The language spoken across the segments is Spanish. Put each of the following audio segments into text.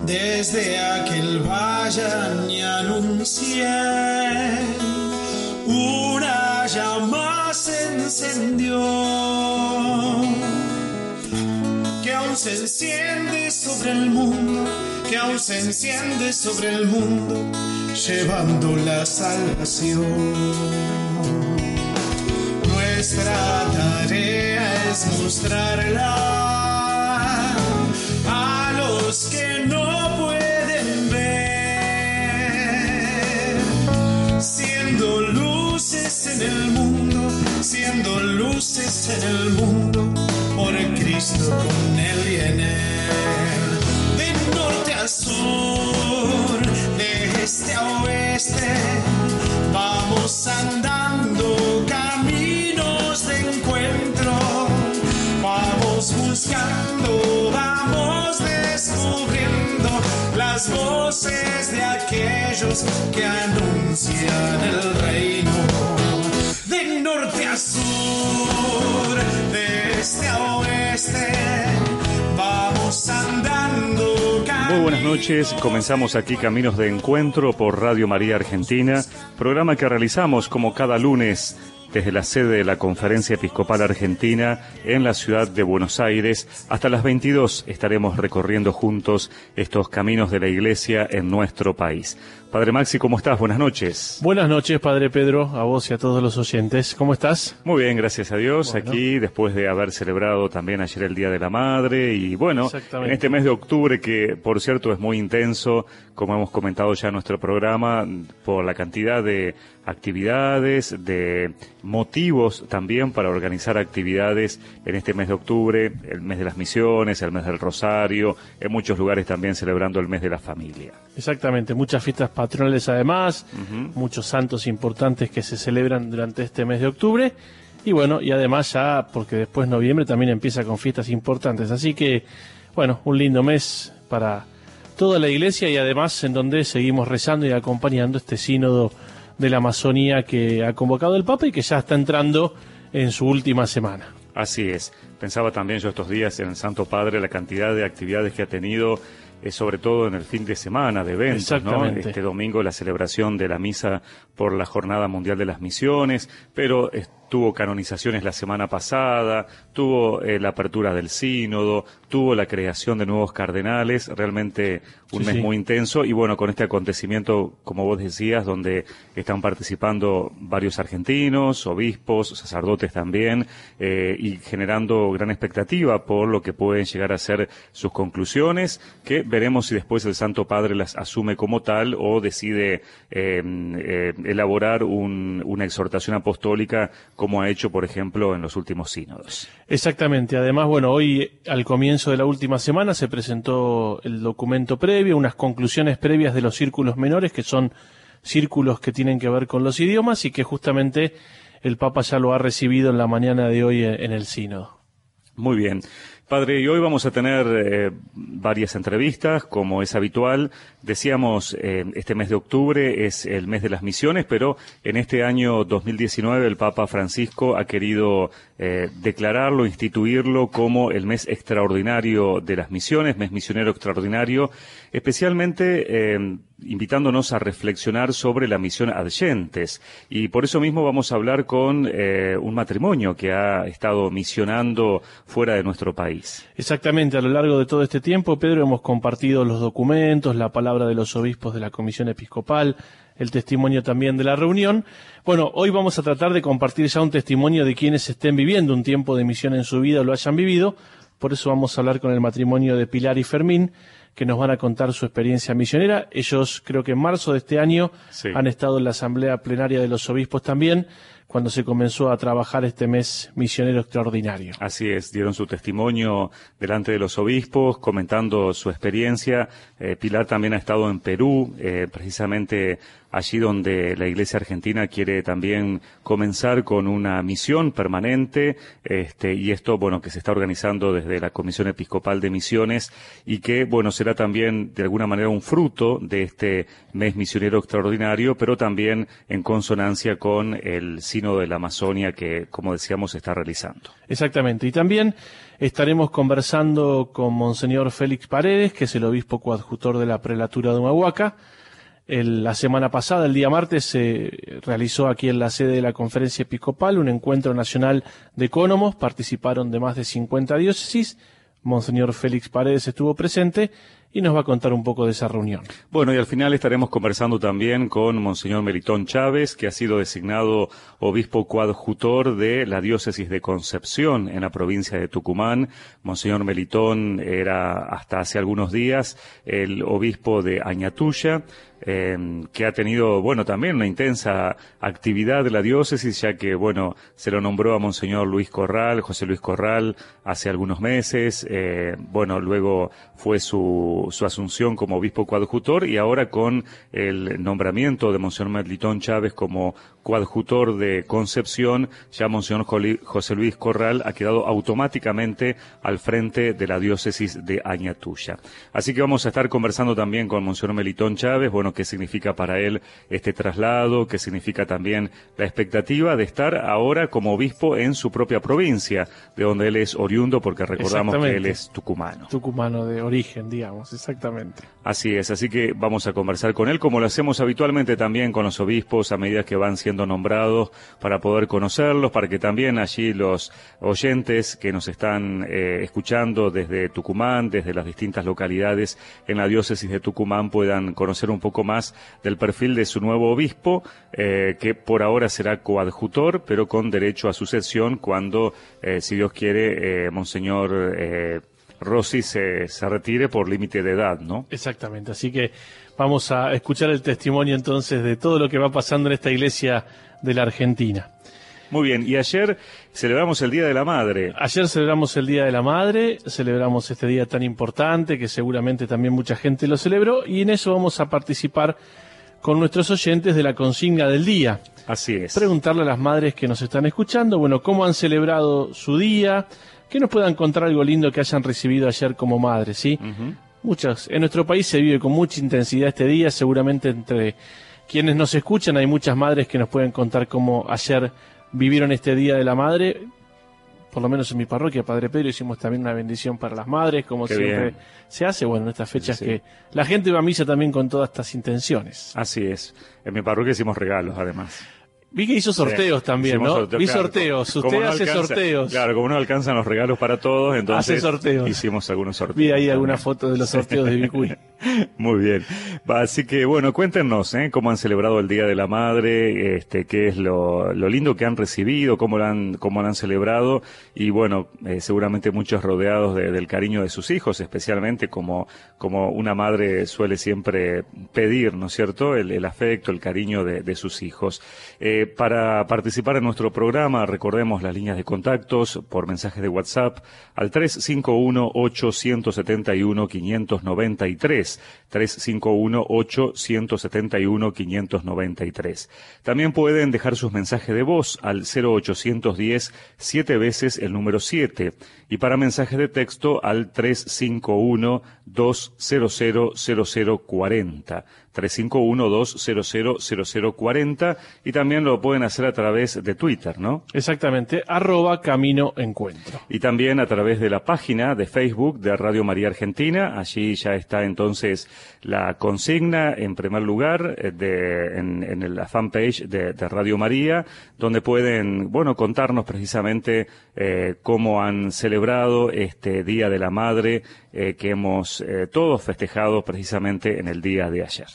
Desde aquel valle me anuncié, una llama se encendió, que aún se enciende sobre el mundo, que aún se enciende sobre el mundo, llevando la salvación. Nuestra tarea es mostrarla a los que en el mundo, siendo luces en el mundo, por Cristo con él y en él, de norte a sur, de este a oeste, vamos andando caminos de encuentro, vamos buscando, vamos descubriendo las voces de aquellos que anuncian el reino. Este Muy buenas noches, comenzamos aquí Caminos de Encuentro por Radio María Argentina, programa que realizamos como cada lunes desde la sede de la Conferencia Episcopal Argentina en la ciudad de Buenos Aires. Hasta las 22 estaremos recorriendo juntos estos caminos de la Iglesia en nuestro país. Padre Maxi, ¿cómo estás? Buenas noches. Buenas noches, Padre Pedro, a vos y a todos los oyentes. ¿Cómo estás? Muy bien, gracias a Dios. Bueno. Aquí, después de haber celebrado también ayer el Día de la Madre y bueno, en este mes de octubre que, por cierto, es muy intenso, como hemos comentado ya en nuestro programa, por la cantidad de actividades, de motivos también para organizar actividades en este mes de octubre, el mes de las misiones, el mes del Rosario, en muchos lugares también celebrando el mes de la familia. Exactamente, muchas fiestas patronales además, muchos santos importantes que se celebran durante este mes de octubre. Y bueno, y además ya, porque después noviembre también empieza con fiestas importantes. Así que, bueno, un lindo mes para toda la iglesia y además en donde seguimos rezando y acompañando este sínodo de la Amazonía que ha convocado el Papa y que ya está entrando en su última semana. Así es. Pensaba también yo estos días en el Santo Padre la cantidad de actividades que ha tenido, eh, sobre todo en el fin de semana de eventos, ¿no? Este domingo la celebración de la misa por la Jornada Mundial de las Misiones, pero tuvo canonizaciones la semana pasada, tuvo eh, la apertura del sínodo, tuvo la creación de nuevos cardenales, realmente un Sí, mes sí. muy intenso y bueno, con este acontecimiento, como vos decías, donde están participando varios argentinos, obispos, sacerdotes también, eh, y generando gran expectativa por lo que pueden llegar a ser sus conclusiones, que veremos si después el Santo Padre las asume como tal o decide eh, eh, elaborar un- una exhortación apostólica como ha hecho, por ejemplo, en los últimos sínodos. Exactamente. Además, bueno, hoy al comienzo de la última semana se presentó el documento previo, unas conclusiones previas de los círculos menores, que son círculos que tienen que ver con los idiomas y que justamente el Papa ya lo ha recibido en la mañana de hoy en el sínodo. Muy bien. Padre, y hoy vamos a tener eh, varias entrevistas, como es habitual. Decíamos, eh, este mes de octubre es el mes de las misiones, pero en este año 2019 el Papa Francisco ha querido eh, declararlo, instituirlo como el mes extraordinario de las misiones, mes misionero extraordinario, especialmente eh, invitándonos a reflexionar sobre la misión adyentes. Y por eso mismo vamos a hablar con eh, un matrimonio que ha estado misionando fuera de nuestro país. Exactamente, a lo largo de todo este tiempo, Pedro, hemos compartido los documentos, la palabra de los obispos de la Comisión Episcopal, el testimonio también de la reunión. Bueno, hoy vamos a tratar de compartir ya un testimonio de quienes estén viviendo un tiempo de misión en su vida o lo hayan vivido. Por eso vamos a hablar con el matrimonio de Pilar y Fermín, que nos van a contar su experiencia misionera. Ellos, creo que en marzo de este año, Sí. han estado en la Asamblea Plenaria de los Obispos también, cuando se comenzó a trabajar este mes misionero extraordinario. Así es, dieron su testimonio delante de los obispos, comentando su experiencia. Eh, Pilar también ha estado en Perú, eh, precisamente allí donde la Iglesia Argentina quiere también comenzar con una misión permanente, este, y esto, bueno, que se está organizando desde la Comisión Episcopal de Misiones y que, bueno, será también de alguna manera un fruto de este mes misionero extraordinario, pero también en consonancia con el sínodo de la Amazonia que, como decíamos, está realizando. Exactamente. Y también estaremos conversando con Monseñor Félix Paredes, que es el obispo coadjutor de la prelatura de Humahuaca. La semana pasada, el día martes, se realizó aquí en la sede de la conferencia episcopal un encuentro nacional de ecónomos. Participaron de más de 50 diócesis. Monseñor Félix Paredes estuvo presente y nos va a contar un poco de esa reunión. Bueno, y al final estaremos conversando también con Monseñor Melitón Chávez, que ha sido designado obispo coadjutor de la diócesis de Concepción en la provincia de Tucumán. Monseñor Melitón era hasta hace algunos días el obispo de Añatuya, eh, que ha tenido, bueno, también una intensa actividad de la diócesis, ya que, bueno, se lo nombró a Monseñor Luis Corral, José Luis Corral, hace algunos meses, eh, bueno, luego fue su, su asunción como obispo coadjutor y ahora con el nombramiento de Monseñor Melitón Chávez como coadjutor de Concepción, ya Monseñor José Luis Corral ha quedado automáticamente al frente de la diócesis de Añatuya. Así que vamos a estar conversando también con Monseñor Melitón Chávez, bueno, qué significa para él este traslado, qué significa también la expectativa de estar ahora como obispo en su propia provincia, de donde él es oriundo, porque recordamos que él es tucumano. Tucumano de origen, digamos, exactamente. Así es, así que vamos a conversar con él, como lo hacemos habitualmente también con los obispos a medida que van siendo nombrados, para poder conocerlos, para que también allí los oyentes que nos están eh, escuchando desde Tucumán, desde las distintas localidades en la diócesis de Tucumán, puedan conocer un poco más del perfil de su nuevo obispo, eh, que por ahora será coadjutor, pero con derecho a sucesión cuando, eh, si Dios quiere, Monseñor Rossi se, se retire por límite de edad, ¿no? Exactamente, así que vamos a escuchar el testimonio entonces de todo lo que va pasando en esta iglesia de la Argentina. Muy bien, y ayer celebramos el Día de la Madre. Ayer celebramos el Día de la Madre, celebramos este día tan importante que seguramente también mucha gente lo celebró y en eso vamos a participar con nuestros oyentes de la consigna del día. Así es. Preguntarle a las madres que nos están escuchando, bueno, cómo han celebrado su día, que nos puedan contar algo lindo que hayan recibido ayer como madres, ¿sí? Muchas. En nuestro país se vive con mucha intensidad este día, seguramente entre quienes nos escuchan hay muchas madres que nos pueden contar cómo ayer vivieron este Día de la Madre. Por lo menos en mi parroquia, Padre Pedro, hicimos también una bendición para las madres, como siempre se hace. Bueno, en estas fechas que la gente va a misa también con todas estas intenciones. Así es. En mi parroquia hicimos regalos, además. Vi que hizo sorteos también, ¿no? Vi sorteos. Usted hace sorteos. Claro, como no alcanzan los regalos para todos, entonces hicimos algunos sorteos. Vi ahí alguna foto de los sorteos de Bicuí. Muy bien. Así que, bueno, cuéntenos, ¿eh? Cómo han celebrado el Día de la Madre, este, qué es lo, lo lindo que han recibido, cómo lo han, cómo lo han celebrado. Y bueno, eh, seguramente muchos rodeados del cariño de sus hijos, especialmente como, como una madre suele siempre pedir, ¿no es cierto? El, el afecto, el cariño de, de sus hijos. Eh, para participar en nuestro programa, recordemos las líneas de contactos por mensajes de WhatsApp al 351-871-593. 351-871-593. También pueden dejar sus mensajes de voz al 0810 7 veces el número 7 y para mensajes de texto al 351 200 0040. 351-200-0040 y también lo pueden hacer a través de Twitter, ¿no? Exactamente, arroba Camino Encuentro. Y también a través de la página de Facebook de Radio María Argentina, allí ya está entonces la consigna en primer lugar eh, de, en, la fanpage de, Radio María, donde pueden, bueno, contarnos precisamente eh, cómo han celebrado este Día de la Madre eh, que hemos todos festejado precisamente en el día de ayer.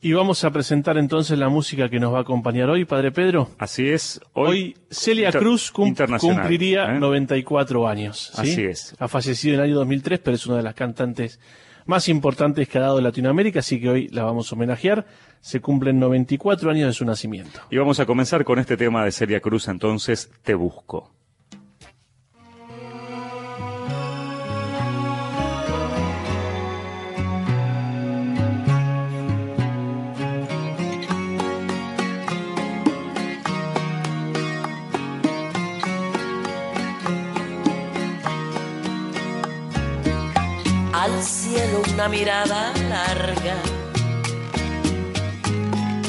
Y vamos a presentar entonces la música que nos va a acompañar hoy, Padre Pedro. Así es. Hoy, Celia Cruz cumpliría 94 años. Así es. Ha fallecido en el año 2003, pero es una de las cantantes más importantes que ha dado Latinoamérica, así que hoy la vamos a homenajear. Se cumplen 94 años de su nacimiento. Y vamos a comenzar con este tema de Celia Cruz, entonces, Te Busco. Una mirada larga,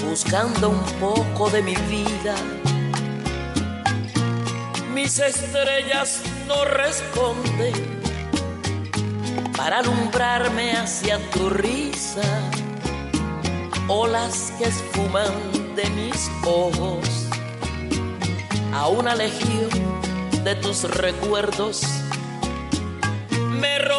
buscando un poco de mi vida. Mis estrellas no responden para alumbrarme hacia tu risa, olas que esfuman de mis ojos a una legión de tus recuerdos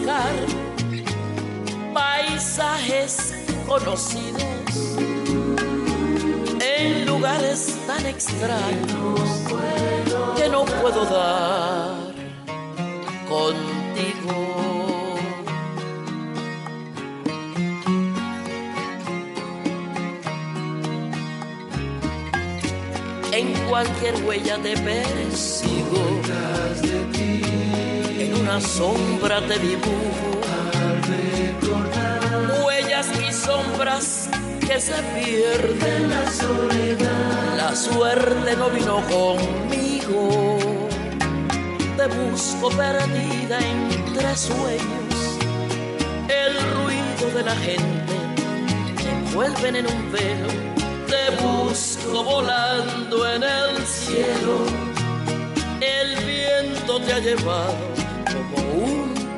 rebuscar paisajes conocidos en lugares tan extraños que no puedo dar contigo. En cualquier huella te persigo, una sombra te dibujo, huellas y sombras que se pierden. La soledad, la suerte no vino conmigo. Te busco perdida entre sueños, el ruido de la gente te envuelven en un velo. Te busco volando en el cielo, el viento te ha llevado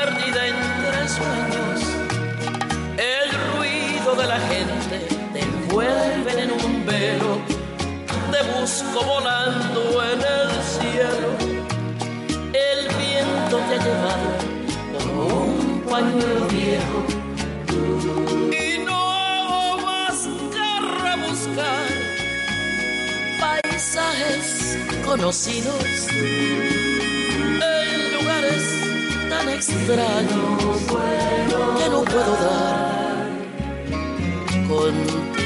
Perdida entre sueños. El ruido de la gente te envuelve en un velo. Te busco volando en el cielo. El viento te ha llevado como un pañuelo viejo. Y no más que rebuscar paisajes conocidos tan extraños que no puedo dar contigo.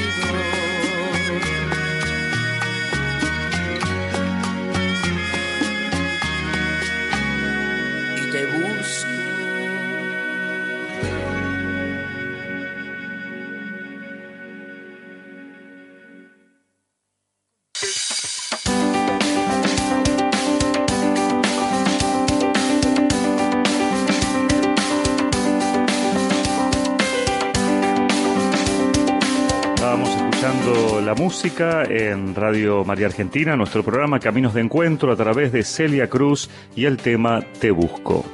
Música en Radio María Argentina, nuestro programa Caminos de Encuentro a través de Celia Cruz y el tema Te Busco.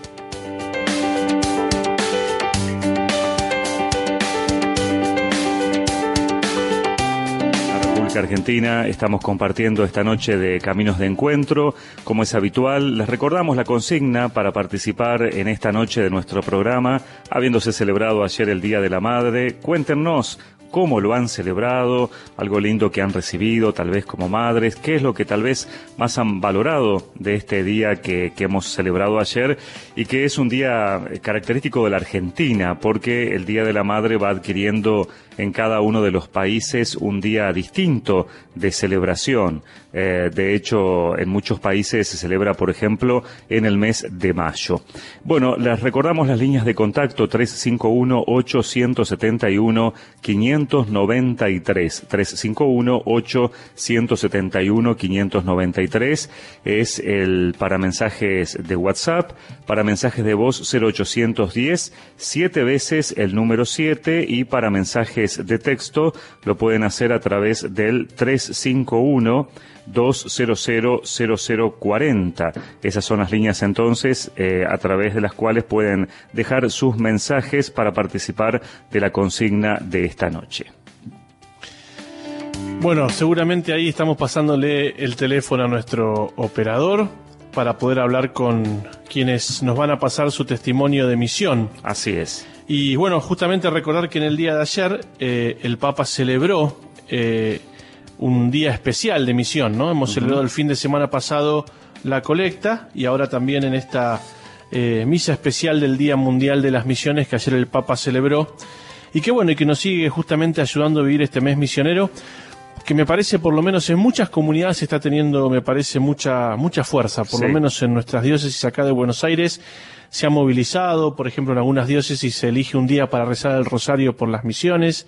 Argentina. Estamos compartiendo esta noche de Caminos de Encuentro. Como es habitual, les recordamos la consigna para participar en esta noche de nuestro programa, habiéndose celebrado ayer el Día de la Madre. Cuéntenos cómo lo han celebrado, algo lindo que han recibido, tal vez como madres, qué es lo que tal vez más han valorado de este día que, hemos celebrado ayer y que es un día característico de la Argentina, porque el Día de la Madre va adquiriendo en cada uno de los países un día distinto de celebración. Eh, de hecho, en muchos países se celebra, por ejemplo, en el mes de mayo. Bueno, les recordamos las líneas de contacto 351-871-500 593. 351-871-593 es el para mensajes de WhatsApp, para mensajes de voz 0810, siete veces el número 7 y para mensajes de texto lo pueden hacer a través del 351 2000040. Esas son las líneas entonces eh, a través de las cuales pueden dejar sus mensajes para participar de la consigna de esta noche. Bueno, seguramente ahí estamos pasándole el teléfono a nuestro operador para poder hablar con quienes nos van a pasar su testimonio de misión. Así es. Y bueno, justamente recordar que en el día de ayer eh, el Papa celebró eh, un día especial de misión, ¿no? Hemos celebrado el fin de semana pasado la colecta y ahora también en esta eh, misa especial del Día Mundial de las Misiones que ayer el Papa celebró. Y que bueno, y que nos sigue justamente ayudando a vivir este mes misionero que me parece por lo menos en muchas comunidades está teniendo, me parece, mucha, mucha fuerza, por lo menos en nuestras diócesis acá de Buenos Aires se ha movilizado, por ejemplo en algunas diócesis se elige un día para rezar el rosario por las misiones,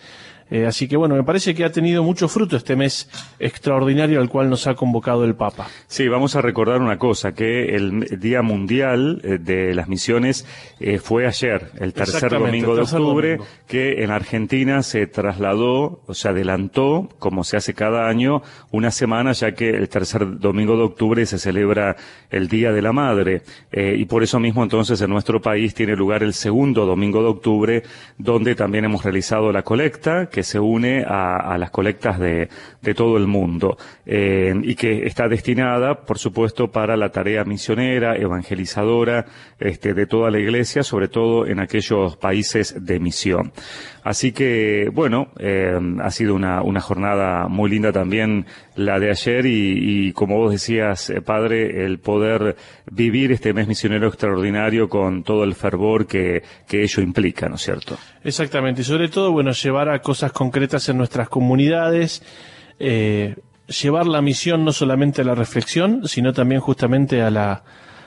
eh, así que bueno, me parece que ha tenido mucho fruto este mes extraordinario al cual nos ha convocado el Papa. Sí, vamos a recordar una cosa, que el Día Mundial eh, de las Misiones eh, fue ayer, el tercer domingo de octubre, que en Argentina se trasladó, o se adelantó, como se hace cada año, una semana, ya que el tercer domingo de octubre se celebra el Día de la Madre. y por eso mismo entonces en nuestro país tiene lugar el segundo domingo de octubre, donde también hemos realizado la colecta, que se une a, las colectas de, todo el mundo eh, y que está destinada, por supuesto, para la tarea misionera, evangelizadora este, de toda la Iglesia, sobre todo en aquellos países de misión. Así que, bueno, eh, ha sido una, jornada muy linda también la de ayer y, como vos decías, eh, padre, el poder vivir este mes misionero extraordinario con todo el fervor que, que ello implica, ¿no es cierto? Exactamente, y sobre todo, bueno, llevar a cosas concretas en nuestras comunidades, eh, llevar la misión no solamente a la reflexión, sino también justamente a la,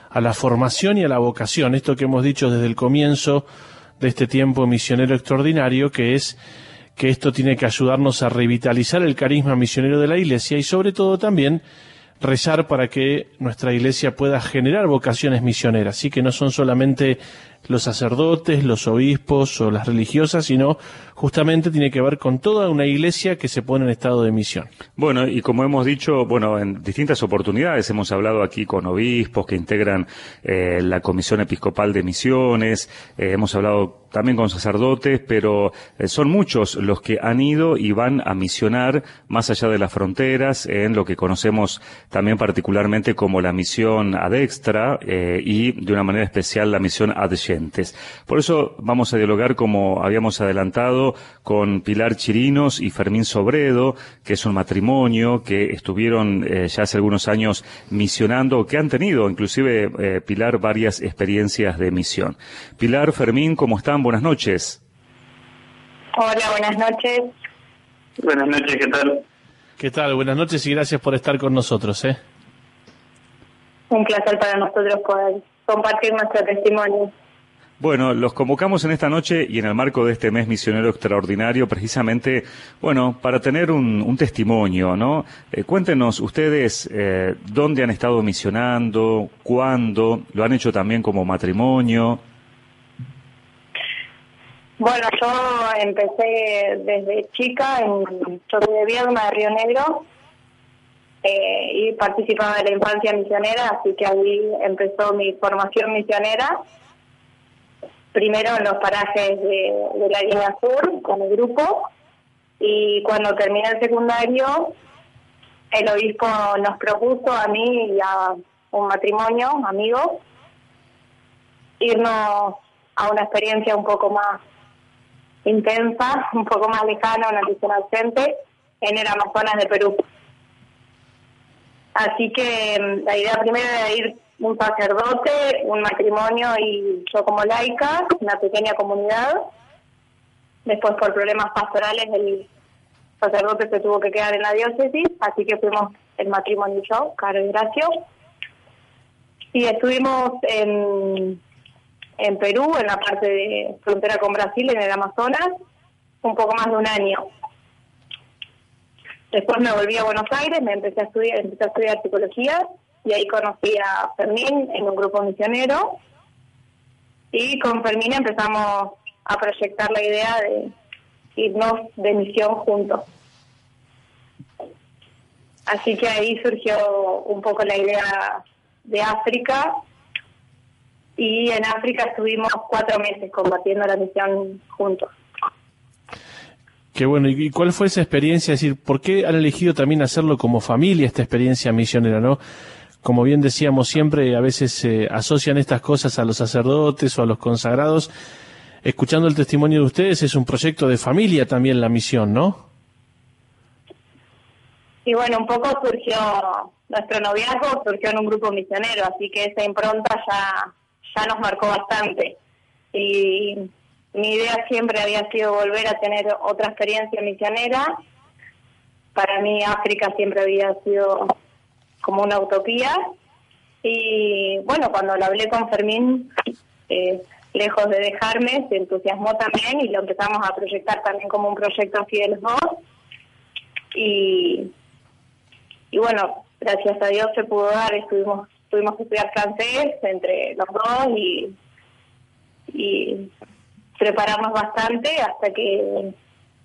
a la formación y a la vocación. Esto que hemos dicho desde el comienzo de este tiempo misionero extraordinario, que es que esto tiene que ayudarnos a revitalizar el carisma misionero de la Iglesia y sobre todo también rezar para que nuestra Iglesia pueda generar vocaciones misioneras, así que no son solamente los sacerdotes, los obispos o las religiosas, sino justamente tiene que ver con toda una iglesia que se pone en estado de misión. Bueno, y como hemos dicho, bueno, en distintas oportunidades hemos hablado aquí con obispos que integran eh, la Comisión Episcopal de Misiones, eh, hemos hablado también con sacerdotes, pero eh, son muchos los que han ido y van a misionar más allá de las fronteras en lo que conocemos también particularmente como la misión adextra y de una manera especial la misión por eso vamos a dialogar, como habíamos adelantado, con Pilar Chirinos y Fermín Sobredo, que es un matrimonio que estuvieron eh, ya hace algunos años misionando, que han tenido, inclusive, eh, Pilar, varias experiencias de misión. Pilar, Fermín, ¿cómo están? Buenas noches. Hola, buenas noches. Buenas noches, ¿qué tal? ¿Qué tal? Buenas noches y gracias por estar con nosotros. ¿eh? Un placer para nosotros poder compartir nuestro testimonio. Bueno, los convocamos en esta noche y en el marco de este mes misionero extraordinario, precisamente, bueno, para tener un, testimonio, ¿no? Eh, cuéntenos ustedes eh, dónde han estado misionando, cuándo, lo han hecho también como matrimonio. Bueno, yo empecé desde chica, en, yo soy de Viedma, de Río Negro, eh, y participaba de la infancia misionera, así que ahí empezó mi formación misionera primero en los parajes de, la línea sur con el grupo y cuando terminé el secundario el obispo nos propuso a mí y a un matrimonio amigo irnos a una experiencia un poco más intensa, un poco más lejana, una misión ausente en el Amazonas de Perú. Así que mm, la idea primero era ir un sacerdote, un matrimonio y yo como laica, una pequeña comunidad. Después por problemas pastorales el sacerdote se tuvo que quedar en la diócesis, así que fuimos el matrimonio y yo, Caro y Gracio. Y estuvimos en, en Perú, en la parte de frontera con Brasil, en el Amazonas, un poco más de un año. Después me volví a Buenos Aires, me empecé a estudiar, empecé a estudiar psicología y ahí conocí a Fermín en un grupo misionero y con Fermín empezamos a proyectar la idea de irnos de misión juntos. Así que ahí surgió un poco la idea de África y en África estuvimos cuatro meses combatiendo la misión juntos. Qué bueno, ¿y cuál fue esa experiencia? Es decir, ¿por qué han elegido también hacerlo como familia, esta experiencia misionera, no? Como bien decíamos siempre, a veces se asocian estas cosas a los sacerdotes o a los consagrados. Escuchando el testimonio de ustedes, es un proyecto de familia también la misión, ¿no? Y bueno, un poco surgió, nuestro noviazgo surgió en un grupo misionero, así que esa impronta ya, ya nos marcó bastante. Y mi idea siempre había sido volver a tener otra experiencia misionera. Para mí África siempre había sido como una utopía. Y bueno, cuando lo hablé con Fermín, eh, lejos de dejarme, se entusiasmó también y lo empezamos a proyectar también como un proyecto así de los dos. Y y bueno, gracias a Dios se pudo dar, estuvimos, tuvimos que estudiar francés entre los dos y, y prepararnos bastante hasta que,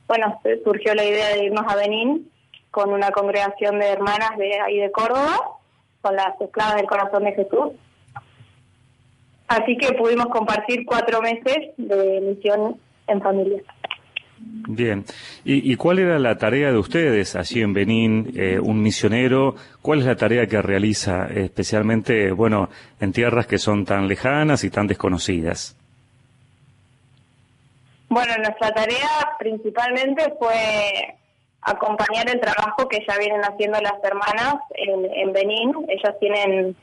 bueno, surgió la idea de irnos a Benín con una congregación de hermanas de ahí de Córdoba, con las esclavas del corazón de Jesús. Así que pudimos compartir cuatro meses de misión en familia. Bien. ¿Y, cuál era la tarea de ustedes allí en Benín, eh, un misionero? ¿Cuál es la tarea que realiza, especialmente, bueno, en tierras que son tan lejanas y tan desconocidas? Bueno, nuestra tarea principalmente fue acompañar el trabajo que ya vienen haciendo las hermanas en, en Benín. Ellas tienen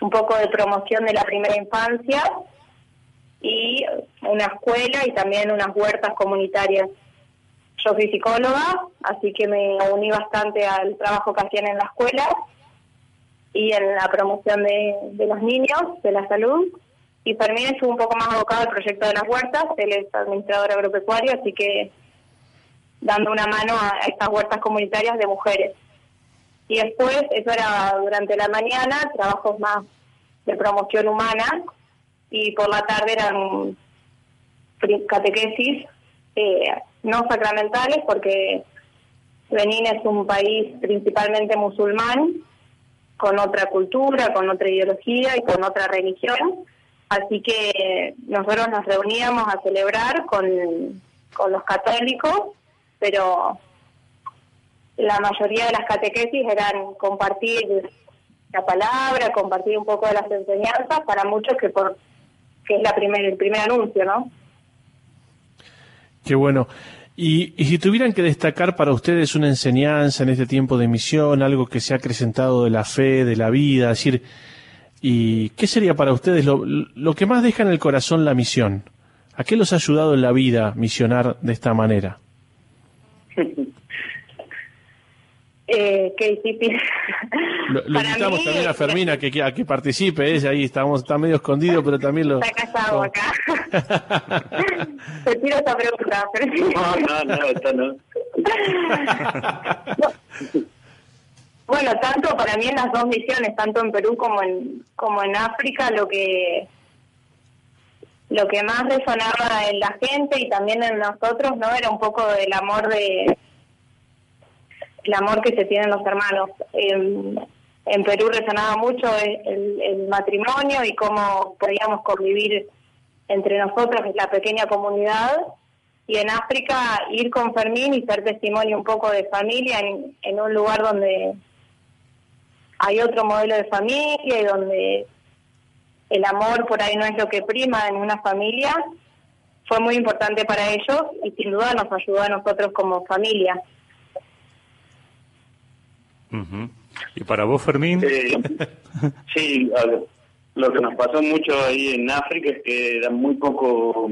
un poco de promoción de la primera infancia y una escuela y también unas huertas comunitarias. Yo soy psicóloga, así que me uní bastante al trabajo que hacían en la escuela y en la promoción de, los niños, de la salud. Y Fermín estuvo un poco más abocado al proyecto de las huertas, él es administrador agropecuario, así que dando una mano a estas huertas comunitarias de mujeres. Y después, eso era durante la mañana, trabajos más de promoción humana, y por la tarde eran catequesis eh, no sacramentales porque Benín es un país principalmente musulmán, con otra cultura, con otra ideología y con otra religión. Así que nosotros nos reuníamos a celebrar con, con los católicos, pero la mayoría de las catequesis eran compartir la palabra, compartir un poco de las enseñanzas para muchos que por es la primer, el primer anuncio, ¿no? Qué bueno. Y, si tuvieran que destacar para ustedes una enseñanza en este tiempo de misión, algo que se ha acrecentado de la fe, de la vida, decir, ¿y qué sería para ustedes lo, lo que más deja en el corazón la misión? ¿A qué los ha ayudado en la vida misionar de esta manera? Eh, qué difícil. Lo, invitamos también a Fermina que, a que participe, ella ahí estamos, está medio escondido, pero también lo... Está casado acá. Te tiro esta pregunta. No, no, no, esto no. bueno, tanto para mí en las dos misiones, tanto en Perú como en, como en África, lo que lo que más resonaba en la gente y también en nosotros no era un poco del amor de el amor que se tienen los hermanos. en Perú resonaba mucho el, matrimonio y cómo podíamos convivir entre nosotros, la pequeña comunidad, y en África ir con Fermín y ser testimonio un poco de familia en, en un lugar donde hay otro modelo de familia y donde el amor por ahí no es lo que prima en una familia, fue muy importante para ellos y sin duda nos ayudó a nosotros como familia. ¿Y para vos, Fermín? sí, lo que nos pasó mucho ahí en África es que eran muy poco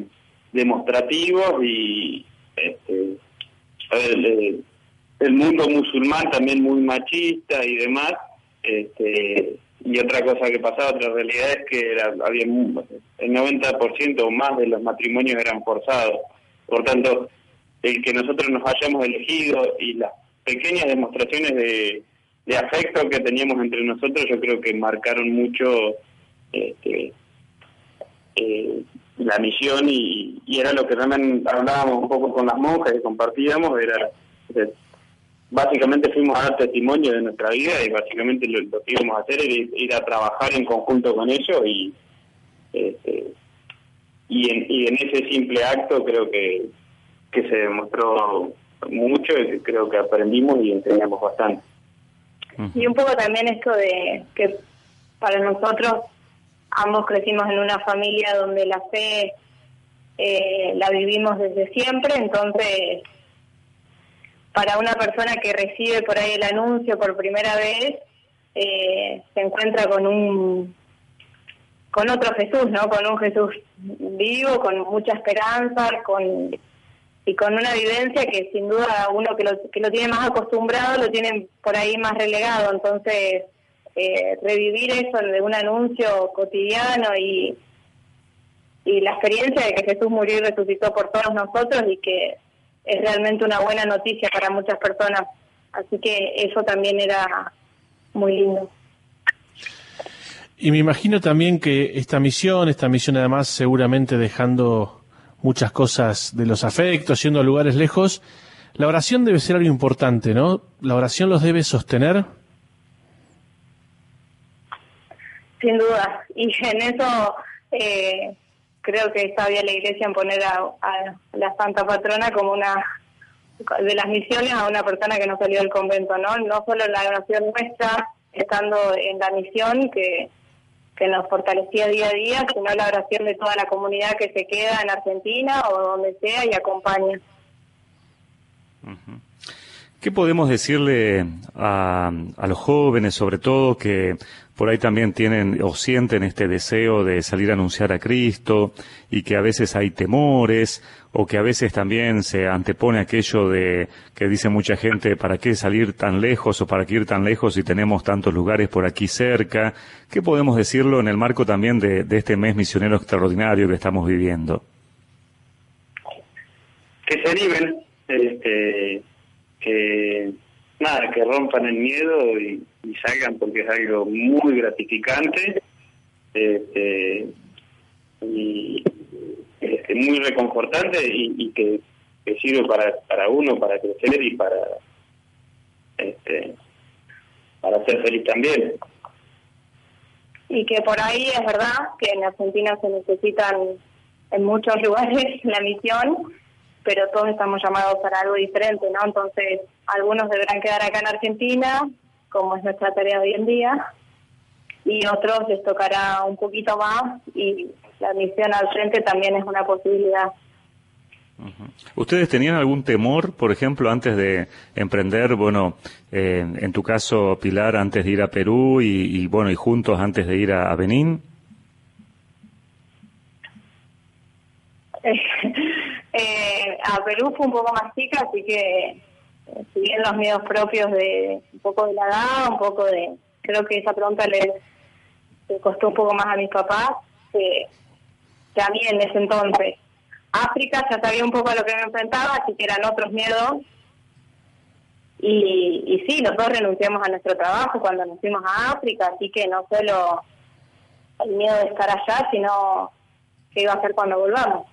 demostrativos y este, el, mundo musulmán también muy machista y demás. Este, y otra cosa que pasaba, otra realidad es que era, había el 90% o más de los matrimonios eran forzados. Por tanto, el que nosotros nos hayamos elegido y las pequeñas demostraciones de, afecto que teníamos entre nosotros, yo creo que marcaron mucho este, eh, la misión y, era lo que también hablábamos un poco con las monjas y compartíamos, era básicamente fuimos a dar testimonio de nuestra vida y básicamente lo, que íbamos a hacer era ir, a trabajar en conjunto con ellos y este, y, en, y en ese simple acto creo que, que se demostró mucho y creo que aprendimos y enseñamos bastante. Y un poco también esto de que para nosotros ambos crecimos en una familia donde la fe eh, la vivimos desde siempre, entonces para una persona que recibe por ahí el anuncio por primera vez, eh, se encuentra con un con otro Jesús, ¿no? Con un Jesús vivo, con mucha esperanza, con y con una vivencia que sin duda uno que lo, que lo tiene más acostumbrado lo tiene por ahí más relegado. Entonces, eh, revivir eso de un anuncio cotidiano y, y la experiencia de que Jesús murió y resucitó por todos nosotros y que es realmente una buena noticia para muchas personas. Así que eso también era muy lindo. Y me imagino también que esta misión, esta misión además seguramente dejando muchas cosas de los afectos, yendo a lugares lejos, la oración debe ser algo importante, ¿no? ¿La oración los debe sostener? Sin duda. Y en eso eh, creo que bien la iglesia en poner a, la Santa Patrona como una de las misiones a una persona que no salió del convento, ¿no? No solo la oración nuestra, estando en la misión, que que nos fortalecía día a día, sino la oración de toda la comunidad que se queda en Argentina o donde sea y acompaña. ¿Qué podemos decirle a, a, los jóvenes, sobre todo, que por ahí también tienen o sienten este deseo de salir a anunciar a Cristo y que a veces hay temores o que a veces también se antepone aquello de que dice mucha gente, ¿para qué salir tan lejos o para qué ir tan lejos si tenemos tantos lugares por aquí cerca? ¿Qué podemos decirlo en el marco también de, de este mes misionero extraordinario que estamos viviendo? Que se animen, este, que que rompan el miedo y, salgan porque es algo muy gratificante este, y este, muy reconfortante y, que, sirve para, para uno, para crecer y para este, para ser feliz también. Y que por ahí es verdad que en Argentina se necesitan en muchos lugares la misión pero todos estamos llamados para algo diferente, ¿no? Entonces, algunos deberán quedar acá en Argentina, como es nuestra tarea hoy en día, y otros les tocará un poquito más y la misión al frente también es una posibilidad. ¿Ustedes tenían algún temor, por ejemplo, antes de emprender, bueno, eh, en tu caso, Pilar, antes de ir a Perú y, bueno, y juntos antes de ir a, Benín? Eh, a Perú fue un poco más chica, así que eh, si bien los miedos propios de un poco de la edad, un poco de... Creo que esa pregunta le, costó un poco más a mis papás que, a mí en ese entonces. África ya sabía un poco a lo que me enfrentaba, así que eran otros miedos. Y, y sí, nosotros renunciamos a nuestro trabajo cuando nos fuimos a África, así que no solo el miedo de estar allá, sino qué iba a hacer cuando volvamos.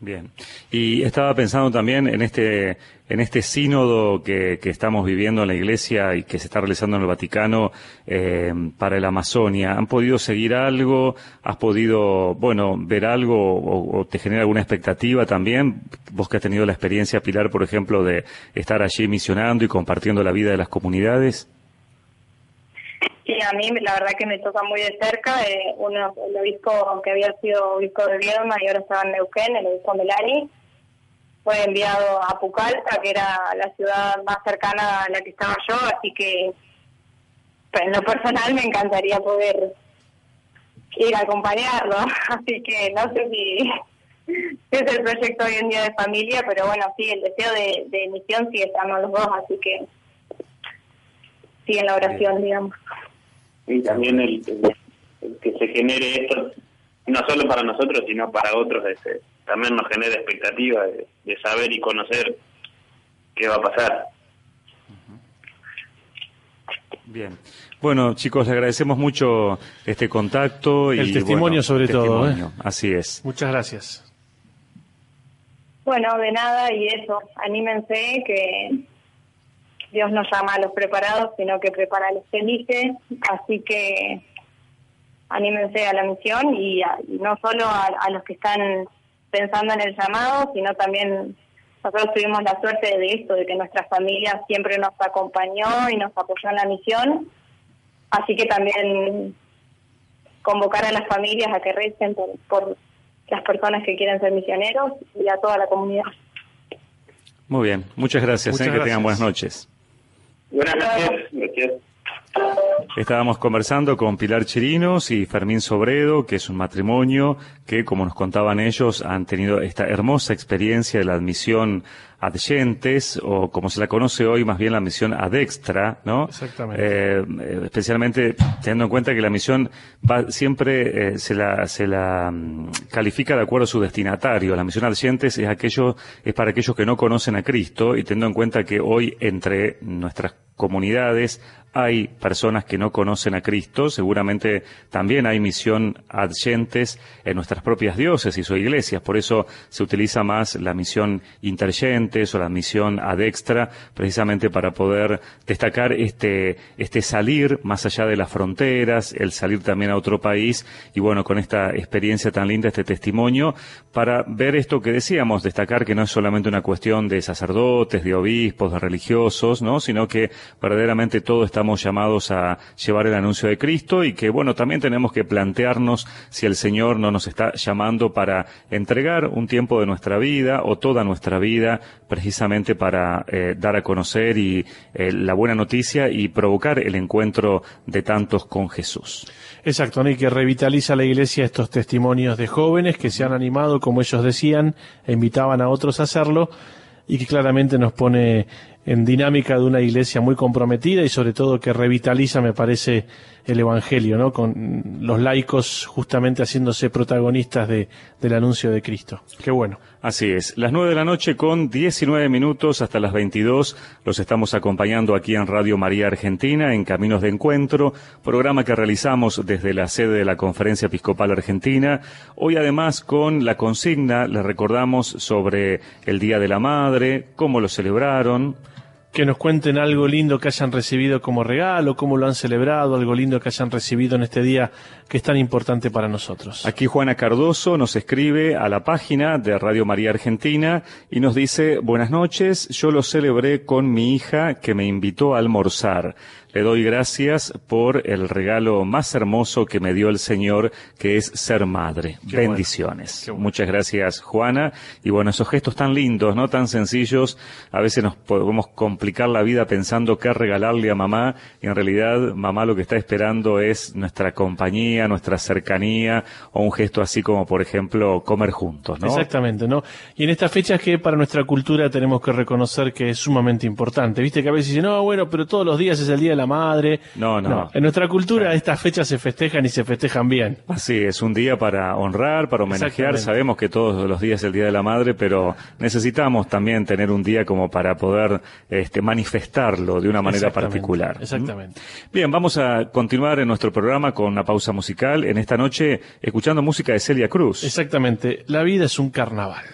Bien. Y estaba pensando también en este, en este sínodo que, que estamos viviendo en la Iglesia y que se está realizando en el Vaticano eh, para el Amazonia. ¿Han podido seguir algo? ¿Has podido, bueno, ver algo o, te genera alguna expectativa también? Vos que has tenido la experiencia, Pilar, por ejemplo, de estar allí misionando y compartiendo la vida de las comunidades. Sí, a mí la verdad que me toca muy de cerca. Eh, uno, el obispo que había sido obispo de Viedma y ahora estaba en Neuquén, el obispo Melani, fue enviado a Pucallpa, que era la ciudad más cercana a la que estaba yo, así que pues, en lo personal me encantaría poder ir a acompañarlo. Así que no sé si, es el proyecto hoy en día de familia, pero bueno, sí, el deseo de, de misión sigue estando los dos, así que sí en la oración, digamos y también el, que se genere esto, no solo para nosotros, sino para otros, es, también nos genera expectativa de, de saber y conocer qué va a pasar. Bien. Bueno, chicos, le agradecemos mucho este contacto y El testimonio bueno, sobre todo, ¿eh? Así es. Muchas gracias. Bueno, de nada y eso, anímense que Dios no llama a los preparados, sino que prepara a los que elige, así que anímense a la misión y, a- y no solo a, a los que están pensando en el llamado, sino también nosotros tuvimos la suerte de esto, de que nuestra familia siempre nos acompañó y nos apoyó en la misión, así que también convocar a las familias a que recen por, por las personas que quieren ser misioneros y a toda la comunidad. Muy bien. Muchas gracias. Muchas eh, que tengan gracias. buenas noches. Buenas. Estábamos conversando con Pilar Chirinos y Fermín Sobredo, que es un matrimonio que, como nos contaban ellos, han tenido esta hermosa experiencia de la admisión adyentes, o como se la conoce hoy, más bien la misión adextra, ¿no? Exactamente. Eh, eh, especialmente teniendo en cuenta que la misión va, siempre eh, se la, se la mm, califica de acuerdo a su destinatario. La misión adyentes es aquello, es para aquellos que no conocen a Cristo y teniendo en cuenta que hoy entre nuestras comunidades hay personas que no conocen a Cristo, seguramente también hay misión adyentes en nuestras propias diócesis o iglesias, por eso se utiliza más la misión o la misión adextra, precisamente para poder destacar este, este salir más allá de las fronteras, el salir también a otro país, y bueno, con esta experiencia tan linda, este testimonio, para ver esto que decíamos, destacar que no es solamente una cuestión de sacerdotes, de obispos, de religiosos, ¿no? sino que verdaderamente todos estamos llamados a llevar el anuncio de Cristo y que, bueno, también tenemos que plantearnos si el Señor no nos está llamando para entregar un tiempo de nuestra vida o toda nuestra vida precisamente para eh, dar a conocer y eh, la buena noticia y provocar el encuentro de tantos con Jesús. Exacto, y que revitaliza la iglesia estos testimonios de jóvenes que se han animado, como ellos decían, e invitaban a otros a hacerlo, y que claramente nos pone en dinámica de una iglesia muy comprometida y sobre todo que revitaliza, me parece, el Evangelio, ¿no? Con los laicos justamente haciéndose protagonistas de, del anuncio de Cristo. Qué bueno. Así es, las nueve de la noche con 19 minutos hasta las 22 los estamos acompañando aquí en Radio María Argentina en Caminos de Encuentro, programa que realizamos desde la sede de la Conferencia Episcopal Argentina. Hoy además con la consigna, les recordamos sobre el Día de la Madre, cómo lo celebraron, Que nos cuenten algo lindo que hayan recibido como regalo, cómo lo han celebrado, algo lindo que hayan recibido en este día que es tan importante para nosotros. Aquí Juana Cardoso nos escribe a la página de Radio María Argentina y nos dice, buenas noches, yo lo celebré con mi hija que me invitó a almorzar. Le doy gracias por el regalo más hermoso que me dio el Señor, que es ser madre. Qué. Bendiciones. Bueno. Muchas gracias, Juana. Y bueno, esos gestos tan lindos, ¿no? Tan sencillos. A veces nos podemos complicar la vida pensando qué regalarle a mamá. Y en realidad, mamá lo que está esperando es nuestra compañía, nuestra cercanía, o un gesto así como, por ejemplo, comer juntos, ¿no? Exactamente, ¿no? Y en estas fechas que para nuestra cultura tenemos que reconocer que es sumamente importante. Viste que a veces dicen, no, bueno, pero todos los días es el Día de la Madre. No, no. En nuestra cultura estas fechas se festejan y se festejan bien. Así es, un día para honrar, para homenajear. Sabemos que todos los días es el Día de la Madre, pero necesitamos también tener un día como para poder este, manifestarlo de una manera Exactamente, particular. Exactamente. Bien, vamos a continuar en nuestro programa con una pausa musical. En esta noche, escuchando música de Celia Cruz. Exactamente. La vida es un carnaval.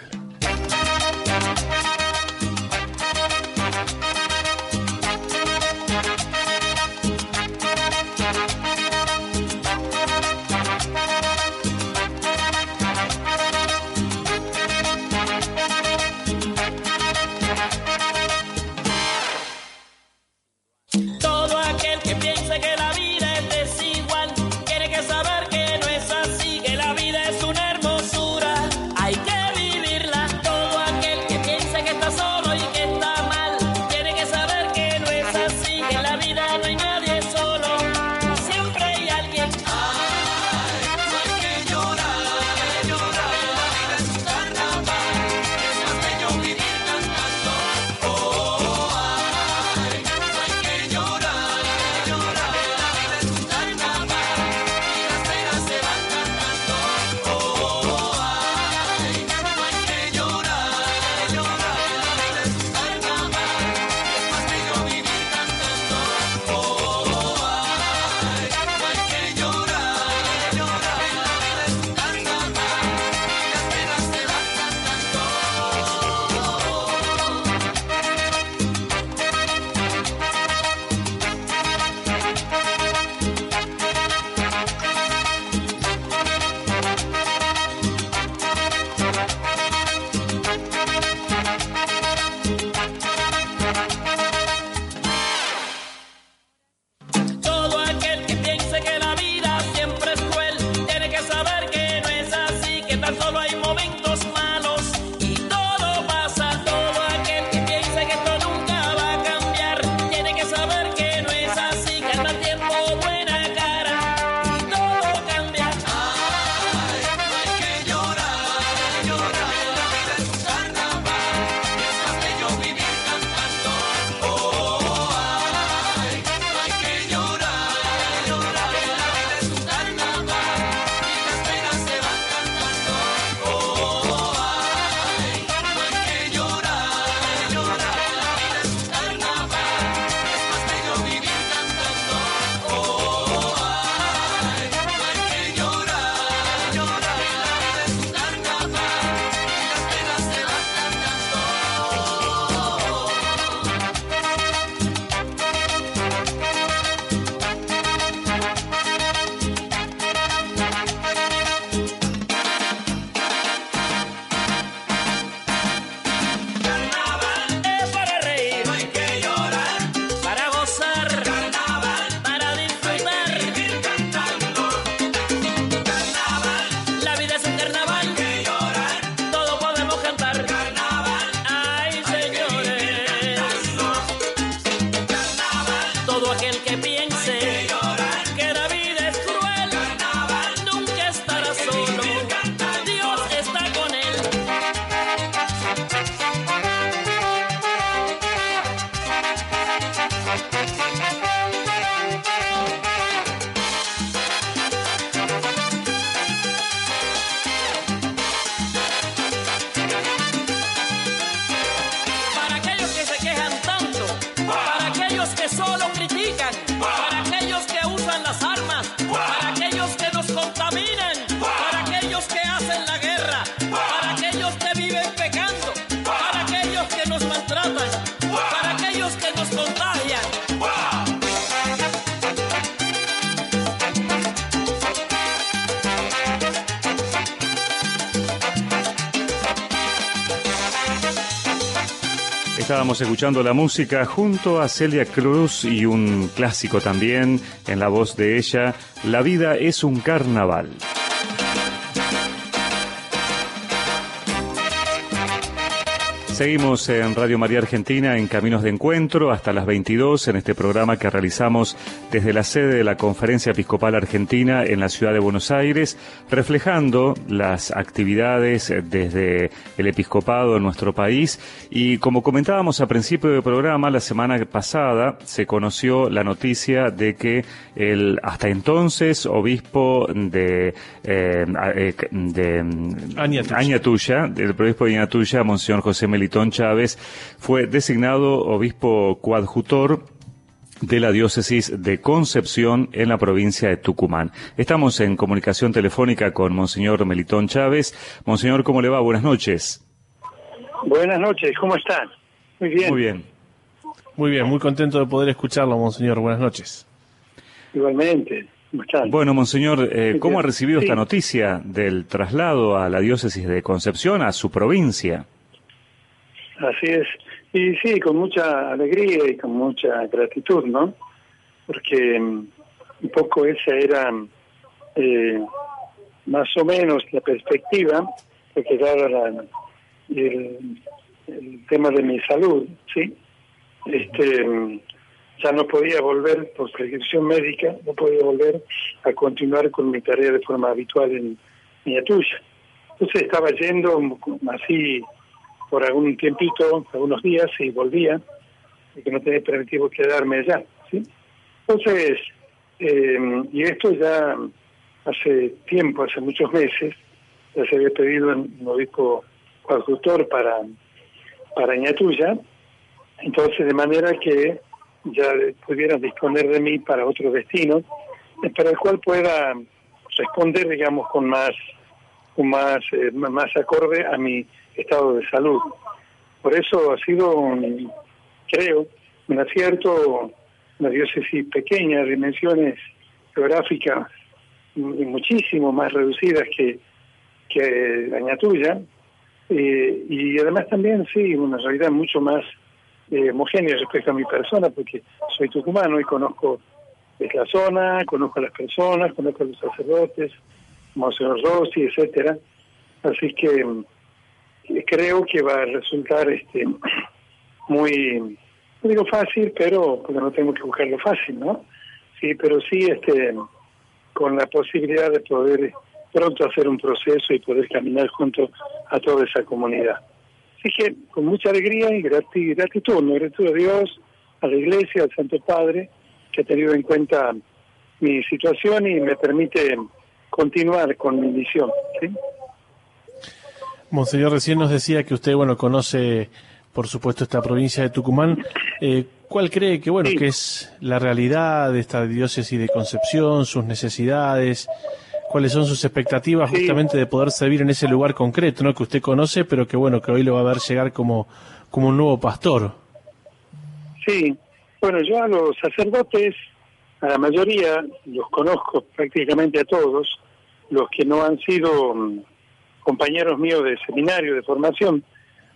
Escuchando la música junto a Celia Cruz y un clásico también en la voz de ella, La vida es un carnaval. Seguimos en Radio María Argentina en Caminos de Encuentro hasta las 22 en este programa que realizamos desde la sede de la Conferencia Episcopal Argentina en la ciudad de Buenos Aires, reflejando las actividades desde el episcopado en nuestro país. Y como comentábamos a principio del programa, la semana pasada se conoció la noticia de que el hasta entonces obispo de, eh, eh, de Añatuya. Añatuya, del obispo de Añatuya, Monseñor José Melitón Chávez, fue designado obispo coadjutor de la diócesis de Concepción en la provincia de Tucumán. Estamos en comunicación telefónica con Monseñor Melitón Chávez. Monseñor, ¿cómo le va? Buenas noches. Buenas noches, ¿cómo están? Muy bien. Muy bien. Muy bien, muy contento de poder escucharlo, monseñor. Buenas noches. Igualmente, ¿cómo están? Bueno, Monseñor, eh, ¿cómo ha recibido Sí. esta noticia del traslado a la diócesis de Concepción, a su provincia? Así es. Y sí, con mucha alegría y con mucha gratitud, ¿no? Porque mm, un poco esa era eh, más o menos la perspectiva, porque dado la- el, el tema de mi salud, ¿sí? Este, mm, ya no podía volver por prescripción médica, no podía volver a continuar con mi tarea de forma habitual en Miatuya. Entonces estaba yendo así por algún tiempito, algunos días, y volvía, porque no tenía permitido quedarme allá. ¿sí? Entonces, eh, y esto ya hace tiempo, hace muchos meses, ya se había pedido un obispo coadjutor para, para Ñatuya, entonces de manera que ya pudieran disponer de mí para otro destino, para el cual pueda responder, digamos, con más, con más, eh, más acorde a mi estado de salud. Por eso ha sido, un, creo, un acierto, una diócesis pequeña, dimensiones geográficas muchísimo más reducidas que, que Añatuya, eh, y además también, sí, una realidad mucho más eh, homogénea respecto a mi persona, porque soy tucumano y conozco la zona, conozco a las personas, conozco a los sacerdotes, Monseñor Rossi, etcétera. Así que creo que va a resultar este muy no digo fácil pero porque no tengo que buscarlo fácil no sí pero sí este con la posibilidad de poder pronto hacer un proceso y poder caminar junto a toda esa comunidad así que con mucha alegría y grati- gratitud ¿no? gratitud a Dios a la Iglesia al Santo Padre que ha tenido en cuenta mi situación y me permite continuar con mi misión ¿sí? Monseñor, recién nos decía que usted, bueno, conoce, por supuesto, esta provincia de Tucumán. Eh, ¿Cuál cree que, bueno, que es la realidad de esta diócesis de Concepción, sus necesidades? ¿Cuáles son sus expectativas justamente de poder servir en ese lugar concreto, ¿no? Que usted conoce, pero que, bueno, que hoy lo va a ver llegar como, como un nuevo pastor. Sí, bueno, yo a los sacerdotes, a la mayoría, los conozco prácticamente a todos, los que no han sido mm, compañeros míos de seminario, de formación,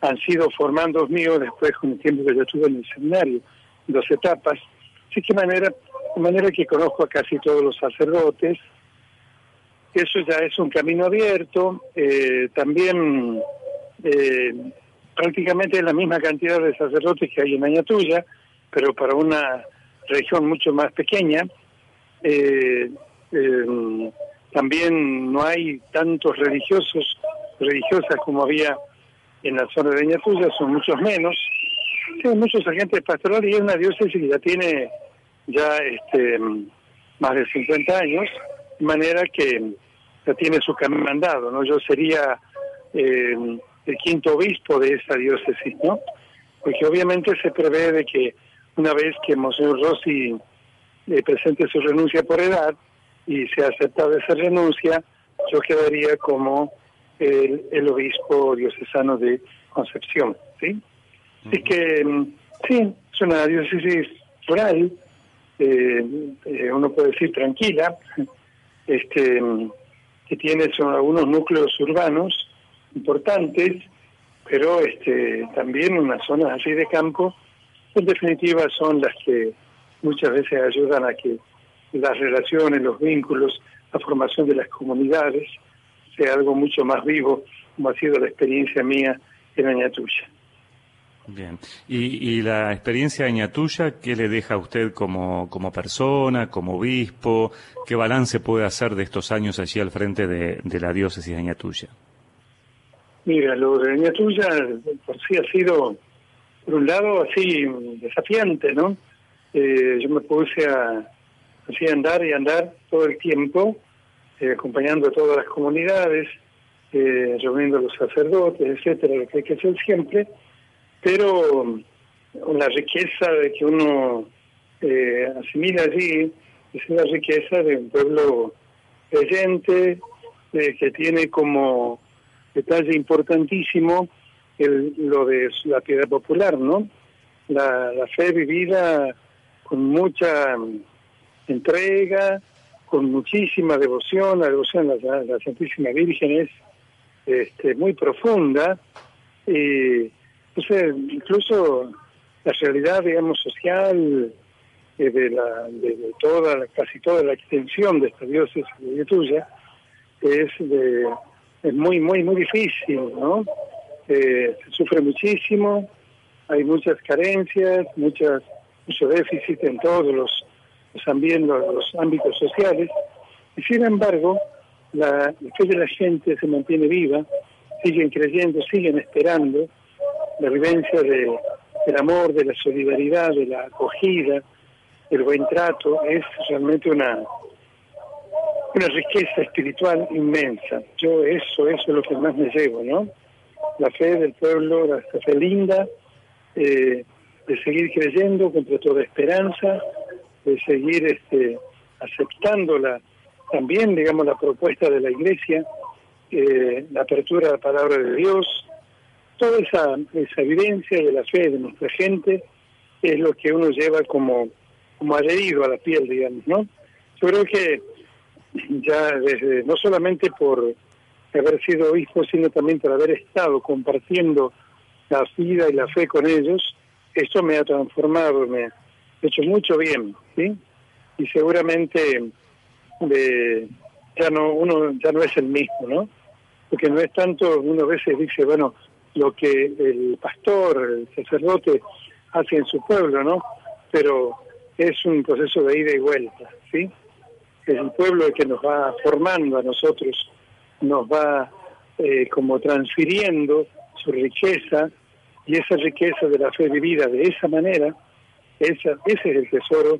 han sido formandos míos después con el tiempo que yo estuve en el seminario, dos etapas. Así que manera, de manera que conozco a casi todos los sacerdotes. Eso ya es un camino abierto. eh, también eh, prácticamente la misma cantidad de sacerdotes que hay en Añatuya, pero para una región mucho más pequeña. Eh, eh, también no hay tantos religiosos, religiosas como había en la zona de Añatuya, son muchos menos. Hay muchos agentes pastorales y es una diócesis que ya tiene ya este más de 50 años, de manera que ya tiene su camino mandado, ¿no? Yo sería eh, el quinto obispo de esa diócesis, ¿no? Porque obviamente se prevé de que una vez que Monseñor Rossi le presente su renuncia por edad y se aceptado esa renuncia, yo quedaría como el, el obispo diocesano de Concepción, ¿sí? Así que, mm, sí, es una diócesis rural, eh, eh, uno puede decir tranquila, este que tiene son algunos núcleos urbanos importantes, pero este también unas zonas así de campo, en definitiva son las que muchas veces ayudan a que las relaciones, los vínculos, la formación de las comunidades sea algo mucho más vivo, como ha sido la experiencia mía en Añatuya. Bien. ¿Y, la experiencia Añatuya qué le deja a usted como, como persona, como obispo? ¿Qué balance puede hacer de estos años allí al frente de, la diócesis de Añatuya? Mira, lo de Añatuya por sí ha sido, por un lado, así desafiante, ¿no? Eh, yo me puse a, así andar y andar todo el tiempo, eh, acompañando a todas las comunidades, eh, reuniendo a los sacerdotes, etcétera, lo que hay que hacer siempre pero la riqueza de que uno eh, asimila allí es la riqueza de un pueblo creyente eh, que tiene como detalle importantísimo el, lo de la piedad popular, ¿no? La, fe vivida con mucha entrega, con muchísima devoción, la devoción a la, Santísima Virgen es este, muy profunda. y entonces, incluso la realidad, digamos, social eh, de, la, de, toda, casi toda la extensión de esta diócesis de tuya es, de, es muy, muy, muy difícil, ¿no? Eh, se sufre muchísimo, hay muchas carencias, muchas, mucho déficit en todos los, ambientes, los ámbitos sociales, y sin embargo, la, fe de la gente se mantiene viva, siguen creyendo, siguen esperando, la vivencia de, del amor, de la solidaridad, de la acogida, del buen trato, es realmente una, una riqueza espiritual inmensa. Yo eso, eso es lo que más me llevo, ¿no? La fe del pueblo, la fe linda, eh, de seguir creyendo contra toda esperanza, de seguir este, aceptando la, también, digamos, la propuesta de la Iglesia, eh, la apertura a la palabra de Dios, toda esa, esa evidencia de la fe de nuestra gente es lo que uno lleva como, como adherido a la piel, digamos, ¿no? Yo creo que ya desde, no solamente por haber sido obispo, sino también por haber estado compartiendo la vida y la fe con ellos, esto me ha transformado, me ha hecho mucho bien, ¿sí? Y seguramente de, ya no uno ya no es el mismo, ¿no? Porque no es tanto, uno a veces dice, bueno, lo que el pastor, el sacerdote hace en su pueblo, ¿no? Pero es un proceso de ida y vuelta, ¿sí? Es el pueblo el que nos va formando a nosotros, nos va eh, como transfiriendo su riqueza y esa riqueza de la fe vivida de esa manera, esa, ese es el tesoro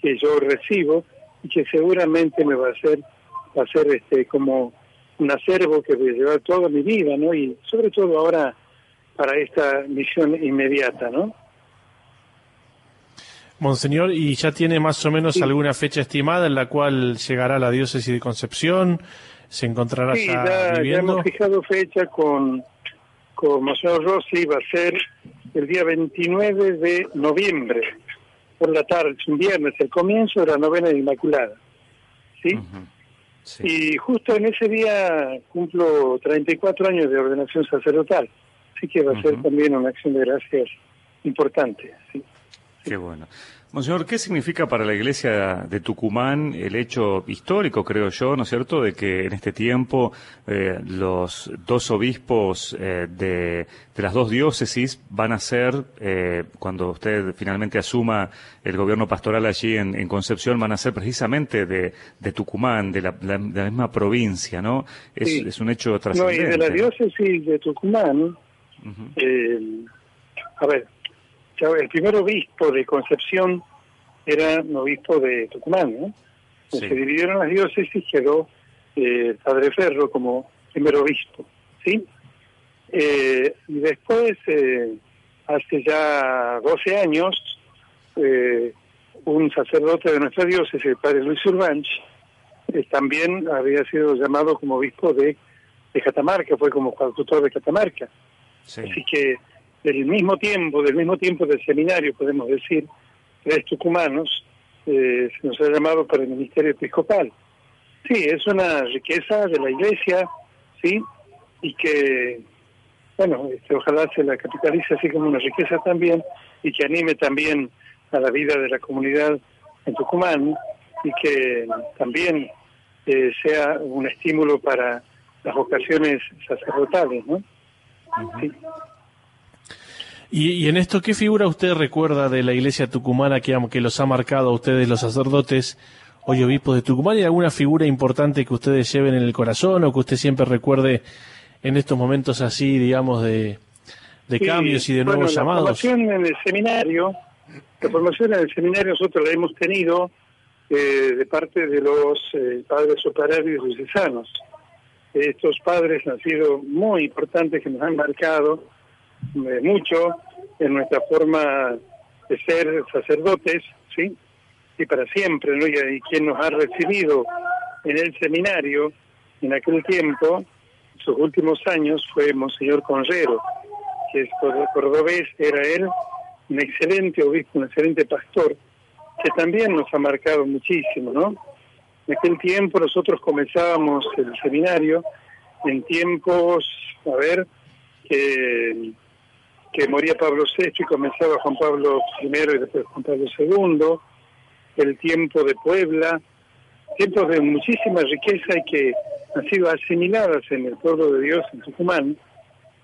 que yo recibo y que seguramente me va a hacer, va a ser este como un acervo que voy a llevar toda mi vida, ¿no? Y sobre todo ahora para esta misión inmediata, ¿no? Monseñor, ¿y ya tiene más o menos alguna fecha estimada en la cual llegará la diócesis de Concepción? ¿Se encontrará sí, ya, hemos fijado fecha con, con Monseñor Rossi, va a ser el día 29 de noviembre, por la tarde, es un viernes, el comienzo de la novena de Inmaculada. ¿sí? Y justo en ese día cumplo 34 años de ordenación sacerdotal, así que va a ser también una acción de gracias importante. ¿sí? Qué bueno. Monseñor, ¿qué significa para la Iglesia de Tucumán el hecho histórico, creo yo, ¿no es cierto?, de que en este tiempo eh, los dos obispos eh, de, las dos diócesis van a ser, eh, cuando usted finalmente asuma el gobierno pastoral allí en, Concepción, van a ser precisamente de, Tucumán, de la, misma provincia, ¿no? Es, un hecho trascendente. No, y de la diócesis de Tucumán, a ver, el primer obispo de Concepción era un obispo de Tucumán, ¿no? Se dividieron las diócesis, quedó eh, Padre Ferro como primer obispo, ¿sí? Eh, y después, eh, hace ya 12 años, eh, un sacerdote de nuestra diócesis, el padre Luis Urbanch, eh, también había sido llamado como obispo de, de Catamarca, fue como tutor de Catamarca. Así que del mismo tiempo, del mismo tiempo del seminario, podemos decir, tres tucumanos, eh, se nos ha llamado para el ministerio episcopal. Sí, es una riqueza de la iglesia, sí, y que, bueno, este, ojalá se la capitalice así como una riqueza también y que anime también a la vida de la comunidad en Tucumán y que también eh, sea un estímulo para las vocaciones sacerdotales, ¿no? Sí. Y, en esto, ¿qué figura usted recuerda de la iglesia tucumana que, que los ha marcado a ustedes, los sacerdotes, hoy obispos de Tucumán? ¿Hay alguna figura importante que ustedes lleven en el corazón o que usted siempre recuerde en estos momentos así, digamos, de, cambios y de nuevos llamados? La formación en el seminario, la formación en el seminario nosotros la hemos tenido eh, de parte de los eh, padres operarios diocesanos. Estos padres han sido muy importantes que nos han marcado mucho en nuestra forma de ser sacerdotes, ¿sí? Y para siempre, ¿no? Y, quien nos ha recibido en el seminario en aquel tiempo, sus últimos años, fue Monseñor Conrero, que es cordobés, era él un excelente obispo, un excelente pastor, que también nos ha marcado muchísimo, ¿no? En aquel tiempo nosotros comenzábamos el seminario en tiempos, a ver, que que moría Pablo VI y comenzaba Juan Pablo I y después Juan Pablo II, el tiempo de Puebla, tiempos de muchísima riqueza y que han sido asimiladas en el pueblo de Dios en Tucumán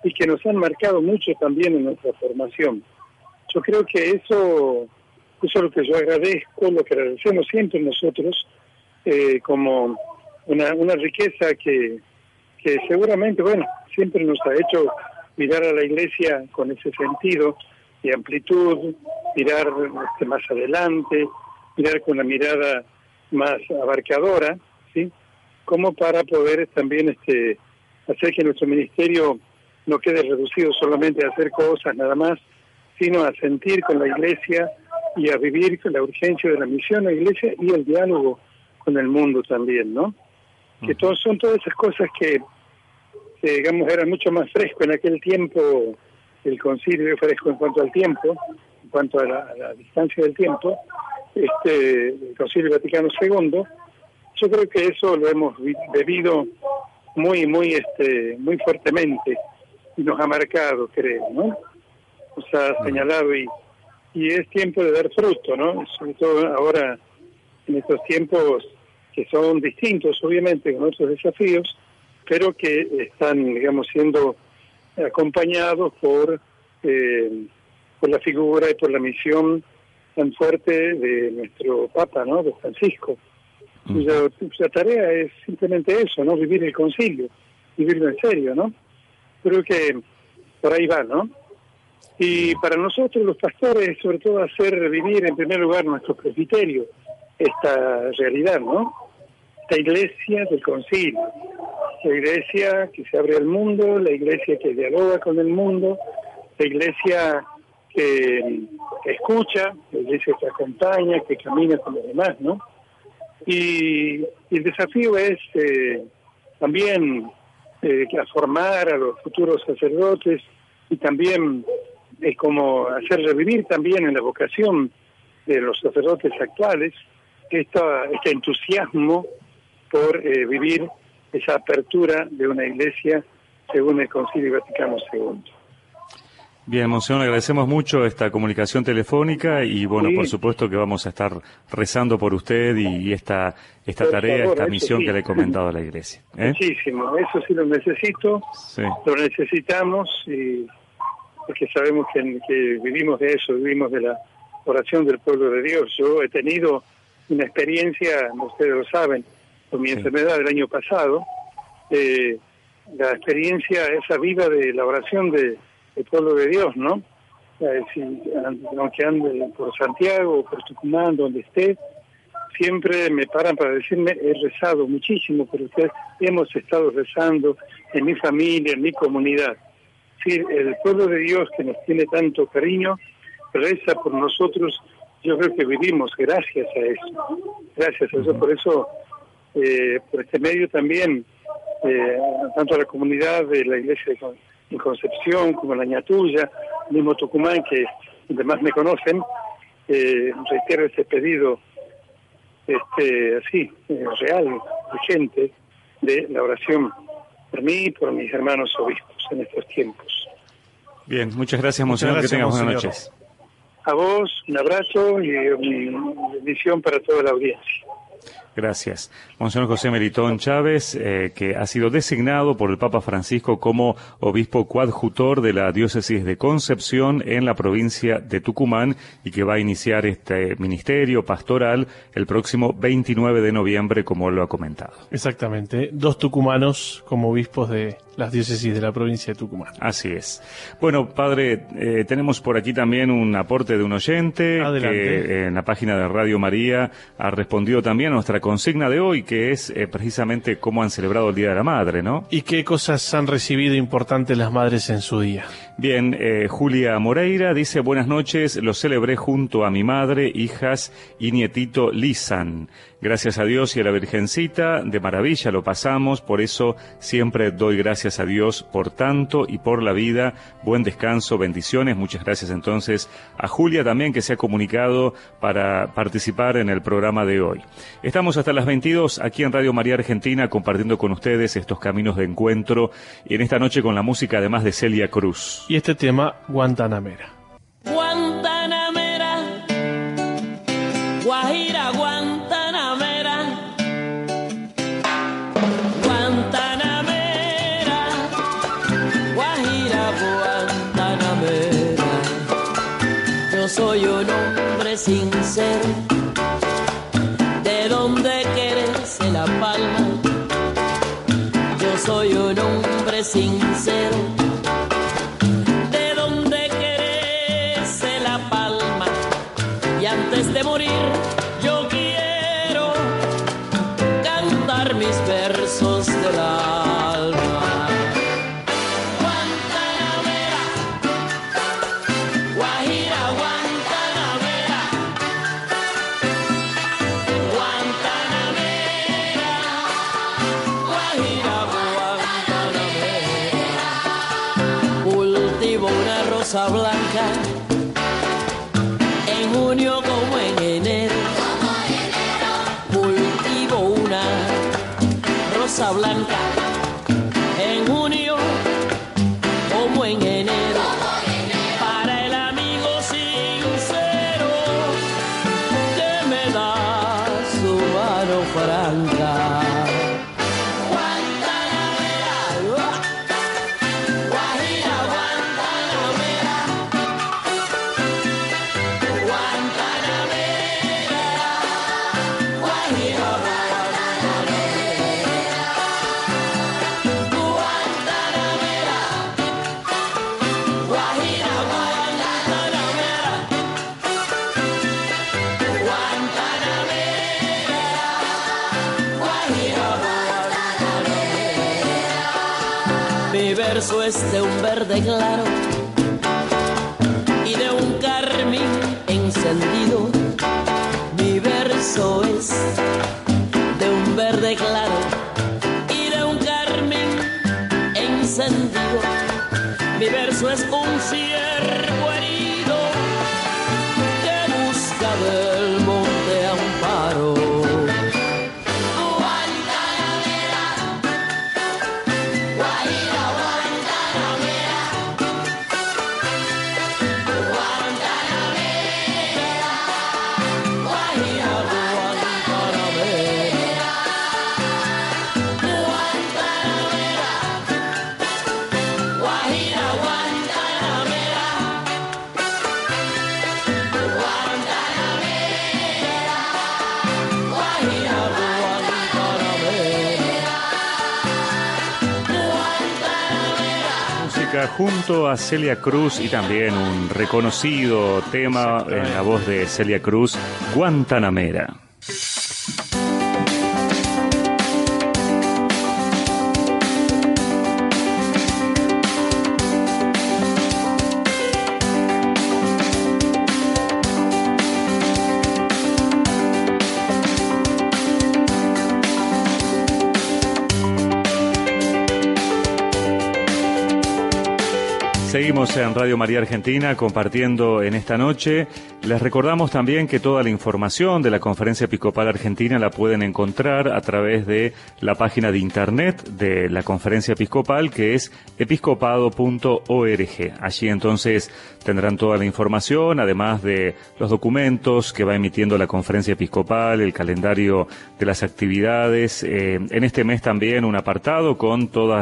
y que nos han marcado mucho también en nuestra formación. Yo creo que eso, eso es lo que yo agradezco, lo que agradecemos siempre nosotros, eh, como una, una riqueza que, que seguramente, bueno, siempre nos ha hecho mirar a la iglesia con ese sentido de amplitud, mirar este, más adelante, mirar con la mirada más abarcadora, ¿sí? Como para poder también este, hacer que nuestro ministerio no quede reducido solamente a hacer cosas nada más, sino a sentir con la iglesia y a vivir con la urgencia de la misión a la iglesia y el diálogo con el mundo también, ¿no? Que son todas esas cosas que que digamos era mucho más fresco en aquel tiempo el concilio fresco en cuanto al tiempo, en cuanto a la, distancia del tiempo, este el concilio Vaticano II, yo creo que eso lo hemos bebido muy muy este muy fuertemente y nos ha marcado creo no nos ha señalado y y es tiempo de dar fruto no sobre todo ahora en estos tiempos que son distintos obviamente con otros desafíos pero que están, digamos, siendo acompañados por, eh, por la figura y por la misión tan fuerte de nuestro Papa, ¿no?, de Francisco. Cuya, tarea es simplemente eso, ¿no?, vivir el concilio, vivirlo en serio, ¿no? Creo que por ahí va, ¿no? Y para nosotros los pastores, sobre todo hacer vivir en primer lugar nuestro presbiterio esta realidad, ¿no? Esta iglesia del concilio, la iglesia que se abre al mundo, la iglesia que dialoga con el mundo, la iglesia que, escucha, la iglesia que acompaña, que camina con los demás, ¿no? Y, el desafío es eh, también eh, formar a los futuros sacerdotes y también es como hacer revivir también en la vocación de los sacerdotes actuales esta, este entusiasmo por eh, vivir esa apertura de una iglesia según el Concilio Vaticano II. Bien, Monseñor, agradecemos mucho esta comunicación telefónica y bueno, por supuesto que vamos a estar rezando por usted y, esta esta tarea, esta misión que le he comentado a la Iglesia. ¿eh? Muchísimo, eso sí lo necesito, lo necesitamos y porque sabemos que, que vivimos de eso, vivimos de la oración del pueblo de Dios. Yo he tenido una experiencia, ustedes lo saben, con mi enfermedad del año pasado, eh, la experiencia esa viva de la oración de, del pueblo de Dios, ¿no? Eh, si, aunque ande por Santiago por Tucumán, donde esté, siempre me paran para decirme, he rezado muchísimo por usted, hemos estado rezando en mi familia, en mi comunidad. Sí, el pueblo de Dios que nos tiene tanto cariño, reza por nosotros. Yo creo que vivimos gracias a eso, gracias a eso, por eso, eh, por este medio también, eh, tanto a la comunidad de la iglesia de Concepción como la Ñatuya, mismo Tucumán, que además me conocen, eh, reitero este pedido este así, eh, real, urgente, de la oración por mí y por mis hermanos obispos en estos tiempos. Bien, muchas gracias, Monseñor. que tengas buenas noches. A vos, un abrazo y una bendición para toda la audiencia. Gracias. Monseñor José Meritón Chávez, eh, que ha sido designado por el Papa Francisco como obispo coadjutor de la diócesis de Concepción en la provincia de Tucumán y que va a iniciar este ministerio pastoral el próximo 29 de noviembre, como lo ha comentado. Exactamente. Dos tucumanos como obispos de las diócesis de la provincia de Tucumán. Así es. Bueno, padre, eh, tenemos por aquí también un aporte de un oyente que en la página de Radio María ha respondido también a nuestra consigna de hoy, que es eh, precisamente cómo han celebrado el Día de la Madre, ¿no? ¿Y qué cosas han recibido importantes las madres en su día? Bien, eh, Julia Moreira dice, buenas noches, lo celebré junto a mi madre, hijas y nietito Lisan. Gracias a Dios y a la Virgencita, de maravilla lo pasamos, por eso siempre doy gracias a Dios por tanto y por la vida. Buen descanso, bendiciones. Muchas gracias entonces a Julia también que se ha comunicado para participar en el programa de hoy. Estamos hasta las 22 aquí en Radio María Argentina compartiendo con ustedes estos caminos de encuentro y en esta noche con la música además de Celia Cruz. Y este tema, Guantanamera. Hombre sincero, de donde quererse la palma. Yo soy un hombre sincero como en enero. Cultivo una rosa blanca verso Junto a Celia Cruz y también un reconocido tema en la voz de Celia Cruz, Guantanamera. Seguimos en Radio María Argentina compartiendo en esta noche. Les recordamos también que toda la información de la Conferencia Episcopal Argentina la pueden encontrar a través de la página de internet de la Conferencia Episcopal que es episcopado.org. Allí entonces tendrán toda la información, además de los documentos que va emitiendo la Conferencia Episcopal, el calendario de las actividades. Eh, en este mes también un apartado con todo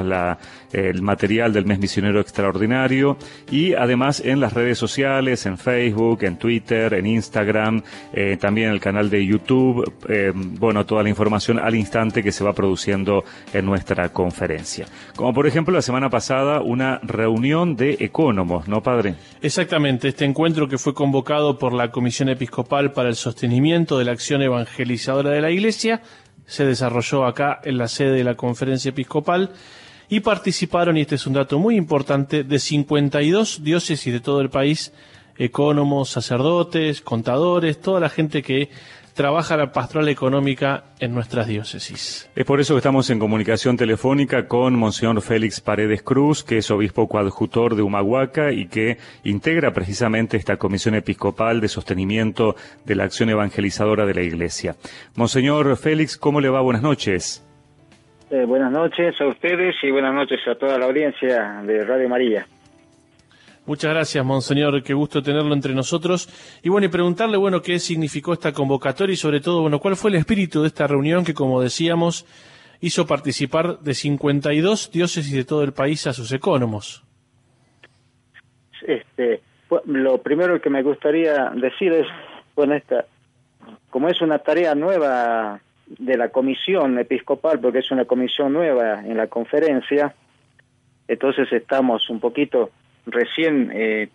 el material del mes misionero extraordinario y además en las redes sociales, en Facebook, en Twitter, en Instagram, eh, también el canal de YouTube, eh, bueno, toda la información al instante que se va produciendo en nuestra conferencia. Como por ejemplo la semana pasada una reunión de ecónomos, ¿no, padre? Exactamente, este encuentro que fue convocado por la Comisión Episcopal para el Sostenimiento de la Acción Evangelizadora de la Iglesia se desarrolló acá en la sede de la Conferencia Episcopal y participaron, y este es un dato muy importante, de 52 diócesis de todo el país, ecónomos, sacerdotes, contadores, toda la gente que trabaja la pastoral económica en nuestras diócesis. Es por eso que estamos en comunicación telefónica con Monseñor Félix Paredes Cruz, que es obispo coadjutor de Humahuaca y que integra precisamente esta comisión episcopal de sostenimiento de la acción evangelizadora de la Iglesia. Monseñor Félix, ¿cómo le va? Buenas noches. Eh, buenas noches a ustedes y buenas noches a toda la audiencia de Radio María. Muchas gracias, Monseñor. Qué gusto tenerlo entre nosotros. Y bueno, y preguntarle, bueno, qué significó esta convocatoria y sobre todo, bueno, cuál fue el espíritu de esta reunión que, como decíamos, hizo participar de 52 diócesis de todo el país a sus ecónomos. Este, lo primero que me gustaría decir es, bueno, esta, como es una tarea nueva de la comisión episcopal, porque es una comisión nueva en la conferencia, entonces estamos un poquito recién eh,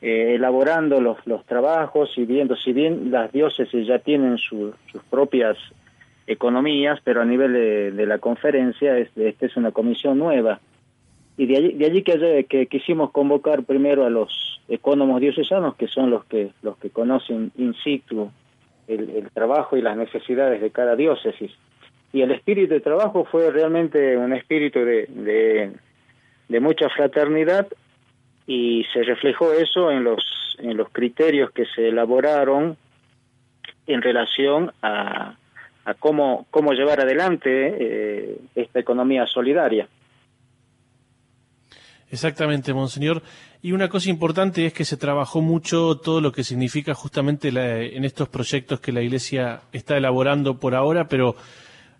eh, elaborando los, los trabajos y viendo, si bien las diócesis ya tienen sus propias economías, pero a nivel de, la conferencia esta es una comisión nueva. Y de allí, de allí que, que quisimos convocar primero a los ecónomos diocesanos, que son los que, los que conocen in situ el, trabajo y las necesidades de cada diócesis. Y el espíritu de trabajo fue realmente un espíritu de, de, mucha fraternidad y se reflejó eso en los, en los criterios que se elaboraron en relación a, a cómo, cómo llevar adelante eh, esta economía solidaria. Exactamente, Monseñor. Y una cosa importante es que se trabajó mucho todo lo que significa justamente en estos proyectos que la Iglesia está elaborando por ahora, pero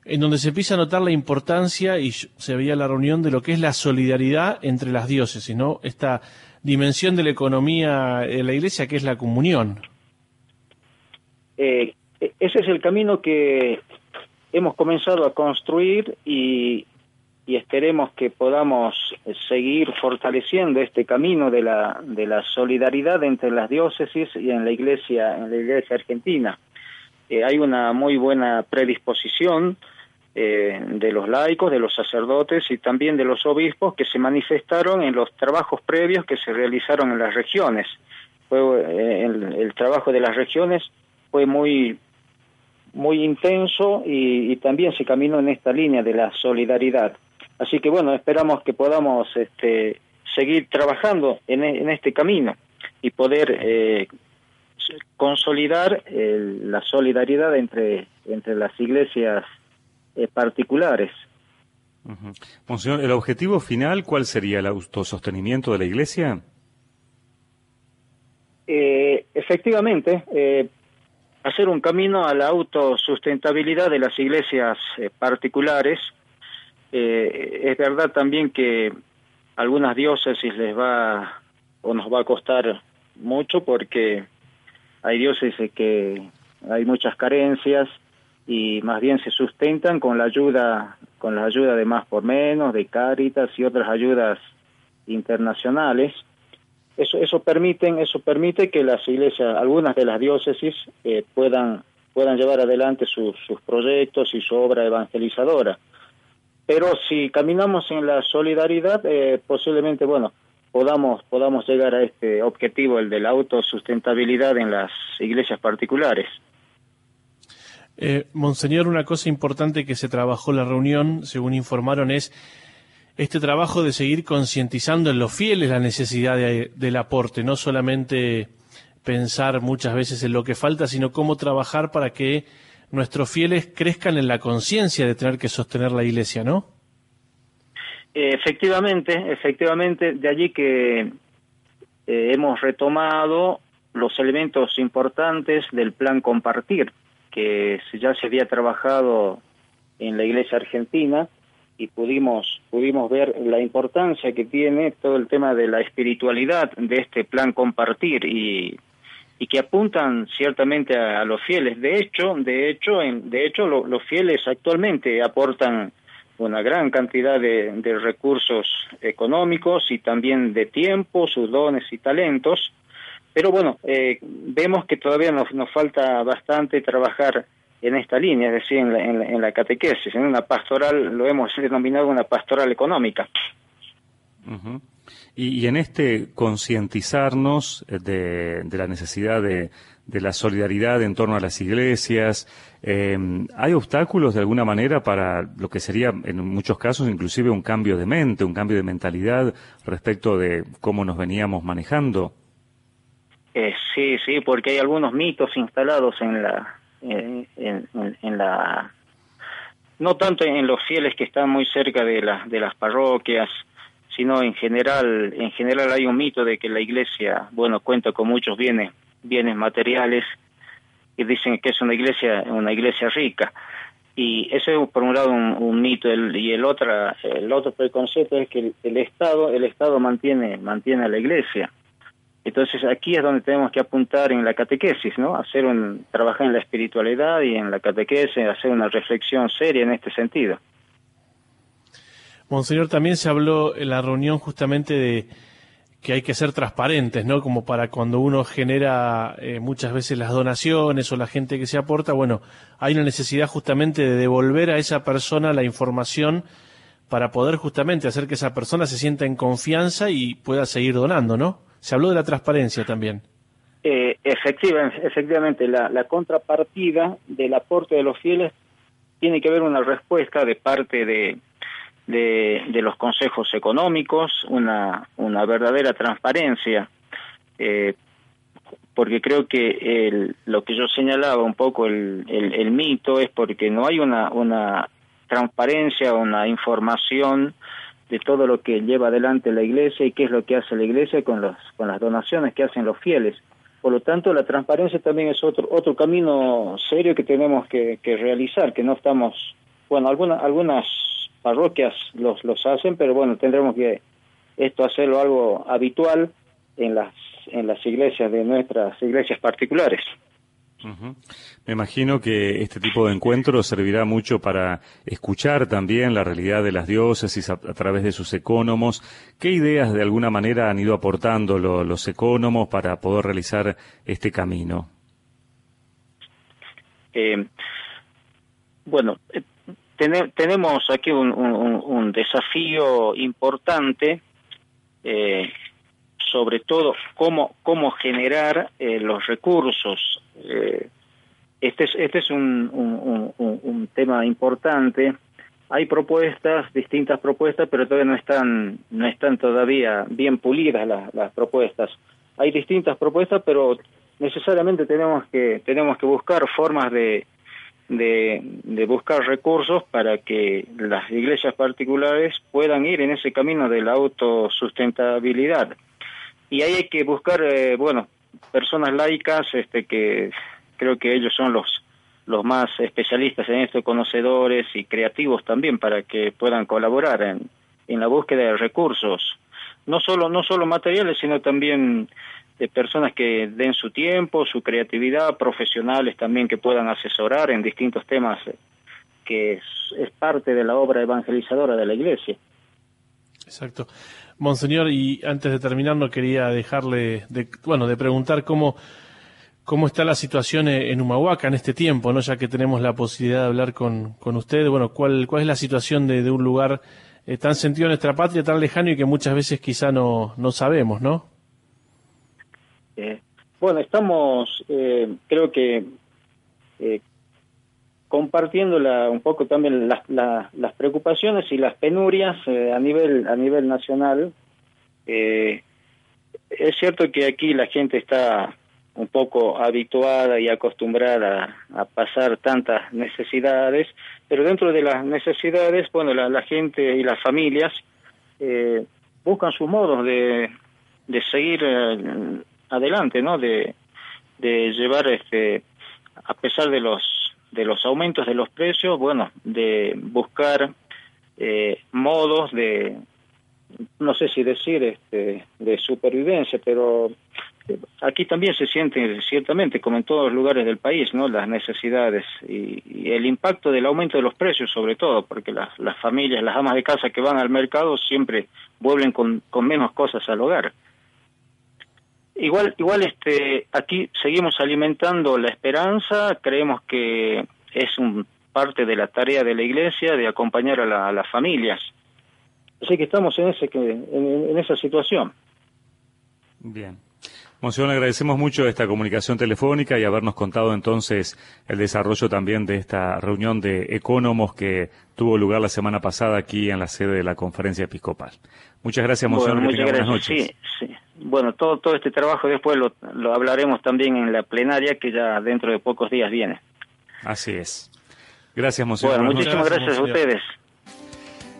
en donde se empieza a notar la importancia y se veía la reunión de lo que es la solidaridad entre las diócesis, ¿no? Esta dimensión de la economía de la Iglesia que es la comunión. Eh, ese es el camino que hemos comenzado a construir y, y esperemos que podamos seguir fortaleciendo este camino de la, de la solidaridad entre las diócesis y en la iglesia, en la iglesia argentina. Eh, hay una muy buena predisposición eh, de los laicos, de los sacerdotes y también de los obispos que se manifestaron en los trabajos previos que se realizaron en las regiones. Eh, el, trabajo de las regiones fue muy muy intenso y también se caminó en esta línea de la solidaridad. Así que bueno, esperamos que podamos este, seguir trabajando en, e, este camino y poder eh, consolidar la solidaridad entre, entre las iglesias eh, particulares. Monseñor, ¿el objetivo final cuál sería? ¿El autosostenimiento de la iglesia? Eh, efectivamente, hacer un camino a la autosustentabilidad de las iglesias particulares eh, es verdad también que algunas diócesis les va o nos va a costar mucho porque hay diócesis que hay muchas carencias y más bien se sustentan con la ayuda con la ayuda de más por menos de Cáritas y otras ayudas internacionales. Eso eso permiten eso permite que las iglesias algunas de las diócesis eh, puedan puedan llevar adelante sus proyectos y su obra evangelizadora pero si caminamos en la solidaridad, eh, posiblemente, bueno, podamos, podamos llegar a este objetivo, el de la autosustentabilidad en las iglesias particulares. Eh, Monseñor, una cosa importante que se trabajó la reunión, según informaron, es este trabajo de seguir concientizando en los fieles la necesidad del aporte, no solamente pensar muchas veces en lo que falta, sino cómo trabajar para que nuestros fieles crezcan en la conciencia de tener que sostener la iglesia, ¿no? Efectivamente, efectivamente, de allí que eh, hemos retomado los elementos importantes del plan compartir, que ya se había trabajado en la iglesia argentina y pudimos pudimos ver la importancia que tiene todo el tema de la espiritualidad de este plan compartir y, y que apuntan ciertamente a, los fieles. De hecho de hecho en, de hecho los fieles actualmente aportan una gran cantidad de, de, recursos económicos y también de tiempo sus dones y talentos. Pero bueno eh, vemos que todavía nos, nos falta bastante trabajar en esta línea, es decir, en la, en la, catequesis, en una pastoral, lo hemos denominado una pastoral económica. Y, en este concientizarnos de, de, la necesidad de, de, la solidaridad en torno a las iglesias, eh, ¿hay obstáculos de alguna manera para lo que sería en muchos casos inclusive un cambio de mente, un cambio de mentalidad respecto de cómo nos veníamos manejando? Eh, sí, sí, porque hay algunos mitos instalados en la, en, la no tanto en los fieles que están muy cerca de las de las parroquias sino en general en general hay un mito de que la iglesia bueno cuenta con muchos bienes bienes materiales y dicen que es una iglesia una iglesia rica y eso es por un lado un, mito y el otro el otro preconcepto es que el, el estado el estado mantiene mantiene a la iglesia entonces aquí es donde tenemos que apuntar en la catequesis, ¿no? Hacer un, trabajar en la espiritualidad y en la catequesis, hacer una reflexión seria en este sentido. Monseñor, también se habló en la reunión justamente de que hay que ser transparentes, ¿no? Como para cuando uno genera eh, muchas veces las donaciones o la gente que se aporta, bueno, hay una necesidad justamente de devolver a esa persona la información para poder justamente hacer que esa persona se sienta en confianza y pueda seguir donando, ¿no? Se habló de la transparencia también. Eh, efectivamente, la, contrapartida del aporte de los fieles tiene que haber una respuesta de parte de, de, los consejos económicos, una, una verdadera transparencia, eh, porque creo que el, lo que yo señalaba un poco el, el, mito es porque no hay una, una transparencia, una información de todo lo que lleva adelante la iglesia y qué es lo que hace la iglesia con, los, con las donaciones que hacen los fieles. Por lo tanto, la transparencia también es otro, otro camino serio que tenemos que, que realizar, que no estamos, bueno, algunas, algunas parroquias los, los hacen, pero bueno, tendremos que esto hacerlo algo habitual en las, en las iglesias de nuestras iglesias particulares. Me imagino que este tipo de encuentros servirá mucho para escuchar también la realidad de las diócesis a, través de sus ecónomos. ¿Qué ideas de alguna manera han ido aportando los ecónomos para poder realizar este camino? Eh, bueno, eh, tenemos aquí un, desafío importante eh, sobre todo cómo, cómo generar eh, los recursos. Eh, este es, este es un, un, tema importante. Hay propuestas, distintas propuestas, pero todavía no están, no están todavía bien pulidas las, las propuestas. Hay distintas propuestas, pero necesariamente tenemos que, tenemos que buscar formas de, de, buscar recursos para que las iglesias particulares puedan ir en ese camino de la autosustentabilidad. Y ahí hay que buscar, eh, bueno, personas laicas, este, que creo que ellos son los los más especialistas en esto, conocedores y creativos también para que puedan colaborar en, en la búsqueda de recursos, no solo no solo materiales, sino también de personas que den su tiempo, su creatividad, profesionales también que puedan asesorar en distintos temas eh, que es parte de la obra evangelizadora de la Iglesia. Exacto. Monseñor, y antes de terminar, no quería dejarle de, bueno, de preguntar cómo, cómo está la situación en Humahuaca en este tiempo, ¿no? Ya que tenemos la posibilidad de hablar con, con usted, bueno, ¿cuál, cuál es la situación de, de un lugar eh, tan sentido en nuestra patria, tan lejano y que muchas veces quizá no, no sabemos, ¿no? Eh, bueno, estamos, eh, creo que compartiendo la, un poco también las, las preocupaciones y las penurias eh, a nivel a nivel nacional. Eh, es cierto que aquí la gente está un poco habituada y acostumbrada a, pasar tantas necesidades, pero dentro de las necesidades, bueno, la, gente y las familias eh, buscan sus modos de, de seguir eh, adelante, ¿no? De, llevar, este, a pesar de los de los aumentos de los precios, bueno, de buscar eh, modos de, no sé si decir, este, de supervivencia, pero aquí también se siente ciertamente, como en todos los lugares del país, ¿no? las necesidades y, el impacto del aumento de los precios, sobre todo, porque las, las familias, las amas de casa que van al mercado siempre vuelven con, con menos cosas al hogar. Igual, igual este, aquí seguimos alimentando la esperanza, creemos que es un parte de la tarea de la Iglesia de acompañar a, las familias. Así que estamos en, ese, en, en esa situación. Bien. Monseñor, agradecemos mucho esta comunicación telefónica y habernos contado entonces el desarrollo también de esta reunión de ecónomos que tuvo lugar la semana pasada aquí en la sede de la conferencia episcopal. Muchas gracias, Monseñor. muchas gracias. Buenas noches. Sí, sí. Bueno, todo, todo este trabajo después lo, lo hablaremos también en la plenaria que ya dentro de pocos días viene. Así es. Gracias, Monseñor. Bueno, muchísimas gracias a ustedes.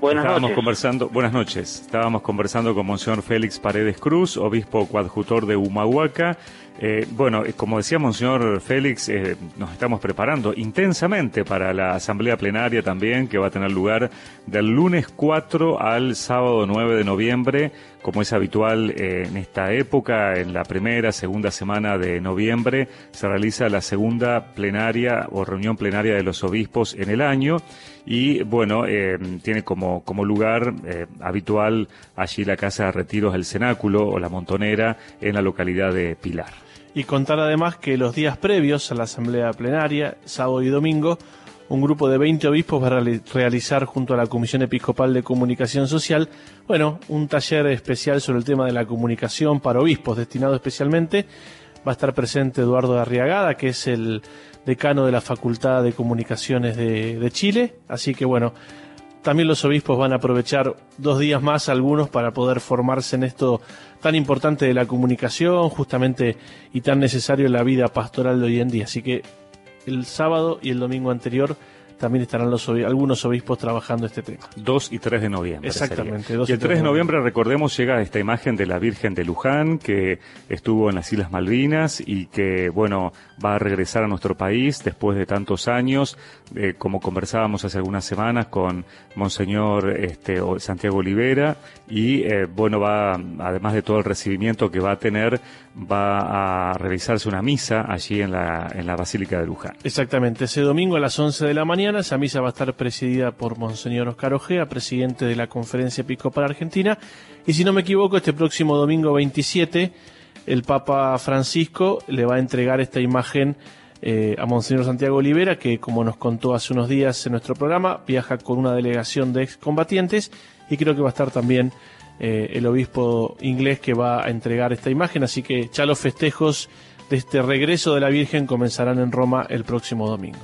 Buenas Estábamos conversando, buenas noches. Estábamos conversando con Monseñor Félix Paredes Cruz, obispo coadjutor de Humahuaca. Eh, bueno, eh, como decía Monseñor Félix, eh, nos estamos preparando intensamente para la asamblea plenaria también, que va a tener lugar del lunes 4 al sábado 9 de noviembre como es habitual eh, en esta época, en la primera, segunda semana de noviembre, se realiza la segunda plenaria o reunión plenaria de los obispos en el año y bueno, tiene como, como lugar habitual allí la Casa de Retiros del Cenáculo o la Montonera en la localidad de Pilar. Y contar además que los días previos a la asamblea plenaria, sábado y domingo, un grupo de 20 obispos va a realizar junto a la Comisión Episcopal de Comunicación Social, bueno, un taller especial sobre el tema de la comunicación para obispos, destinado especialmente. Va a estar presente Eduardo Arriagada, que es el decano de la Facultad de Comunicaciones de, de Chile. Así que bueno, también los obispos van a aprovechar dos días más algunos para poder formarse en esto tan importante de la comunicación, justamente y tan necesario en la vida pastoral de hoy en día. Así que el sábado y el domingo anterior también estarán los algunos obispos trabajando este tema. 2 y 3 de noviembre. Exactamente. y el 3 de noviembre, recordemos, llega esta imagen de la Virgen de Luján, que estuvo en las Islas Malvinas y que, bueno, va a regresar a nuestro país después de tantos años, eh, como conversábamos hace algunas semanas con Monseñor este, Santiago Olivera, y, eh, bueno, va, además de todo el recibimiento que va a tener, va a realizarse una misa allí en la, en la Basílica de Luján. Exactamente, ese domingo a las 11 de la mañana esa misa va a estar presidida por Monseñor Oscar Ojea, presidente de la Conferencia Episcopal Argentina. Y si no me equivoco, este próximo domingo 27, el Papa Francisco le va a entregar esta imagen eh, a Monseñor Santiago Olivera, que como nos contó hace unos días en nuestro programa, viaja con una delegación de excombatientes. Y creo que va a estar también eh, el obispo inglés que va a entregar esta imagen, así que ya los festejos de este regreso de la Virgen comenzarán en Roma el próximo domingo.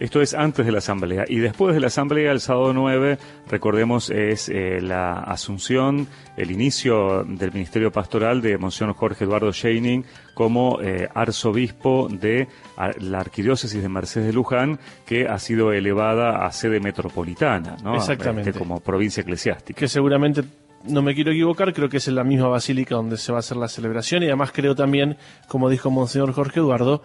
Esto es antes de la asamblea. Y después de la asamblea, el sábado 9, recordemos, es eh, la asunción, el inicio del ministerio pastoral de Monseñor Jorge Eduardo Scheining como eh, arzobispo de la arquidiócesis de Mercedes de Luján, que ha sido elevada a sede metropolitana, ¿no? Exactamente. Este, como provincia eclesiástica. Que seguramente no me quiero equivocar, creo que es en la misma basílica donde se va a hacer la celebración y además creo también, como dijo Monseñor Jorge Eduardo,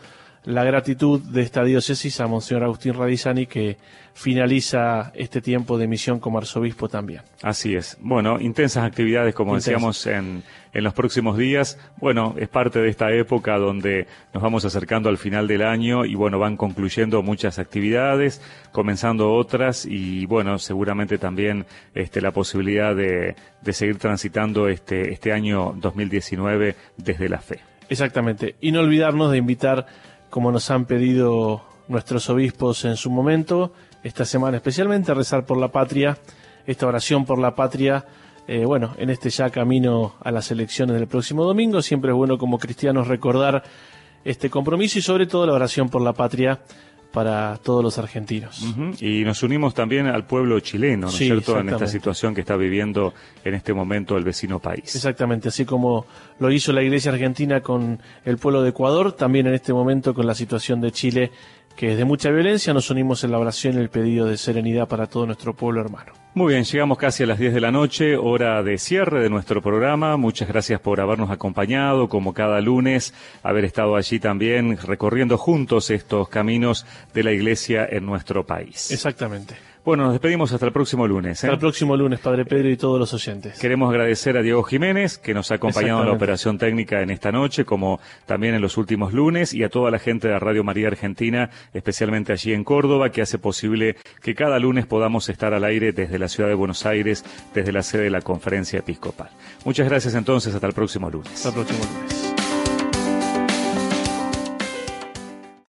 la gratitud de esta diócesis a Monseñor Agustín Radizani que finaliza este tiempo de misión como arzobispo también. Así es. Bueno, intensas actividades, como decíamos, en, en los próximos días. Bueno, es parte de esta época donde nos vamos acercando al final del año y bueno, van concluyendo muchas actividades, comenzando otras y bueno, seguramente también este, la posibilidad de, de seguir transitando este, este año 2019 desde la fe. Exactamente. Y no olvidarnos de invitar como nos han pedido nuestros obispos en su momento, esta semana especialmente, rezar por la patria, esta oración por la patria. Eh, bueno, en este ya camino a las elecciones del próximo domingo, siempre es bueno como cristianos recordar este compromiso y sobre todo la oración por la patria para todos los argentinos. Y nos unimos también al pueblo chileno, ¿no es Sí, cierto?, en esta situación que está viviendo en este momento el vecino país. Exactamente, así como lo hizo la Iglesia Argentina con el pueblo de Ecuador, también en este momento con la situación de Chile, que es de mucha violencia, nos unimos en la oración y el pedido de serenidad para todo nuestro pueblo hermano. Muy bien, llegamos casi a las 10 de la noche, hora de cierre de nuestro programa. Muchas gracias por habernos acompañado, como cada lunes, haber estado allí también recorriendo juntos estos caminos de la iglesia en nuestro país. Exactamente. Bueno, nos despedimos hasta el próximo lunes. ¿eh? Hasta el próximo lunes, Padre Pedro y todos los oyentes. Queremos agradecer a Diego Jiménez, que nos ha acompañado en la operación técnica en esta noche, como también en los últimos lunes, y a toda la gente de Radio María Argentina, especialmente allí en Córdoba, que hace posible que cada lunes podamos estar al aire desde la ciudad de Buenos Aires, desde la sede de la Conferencia Episcopal. Muchas gracias entonces, hasta el próximo lunes. Hasta el próximo lunes.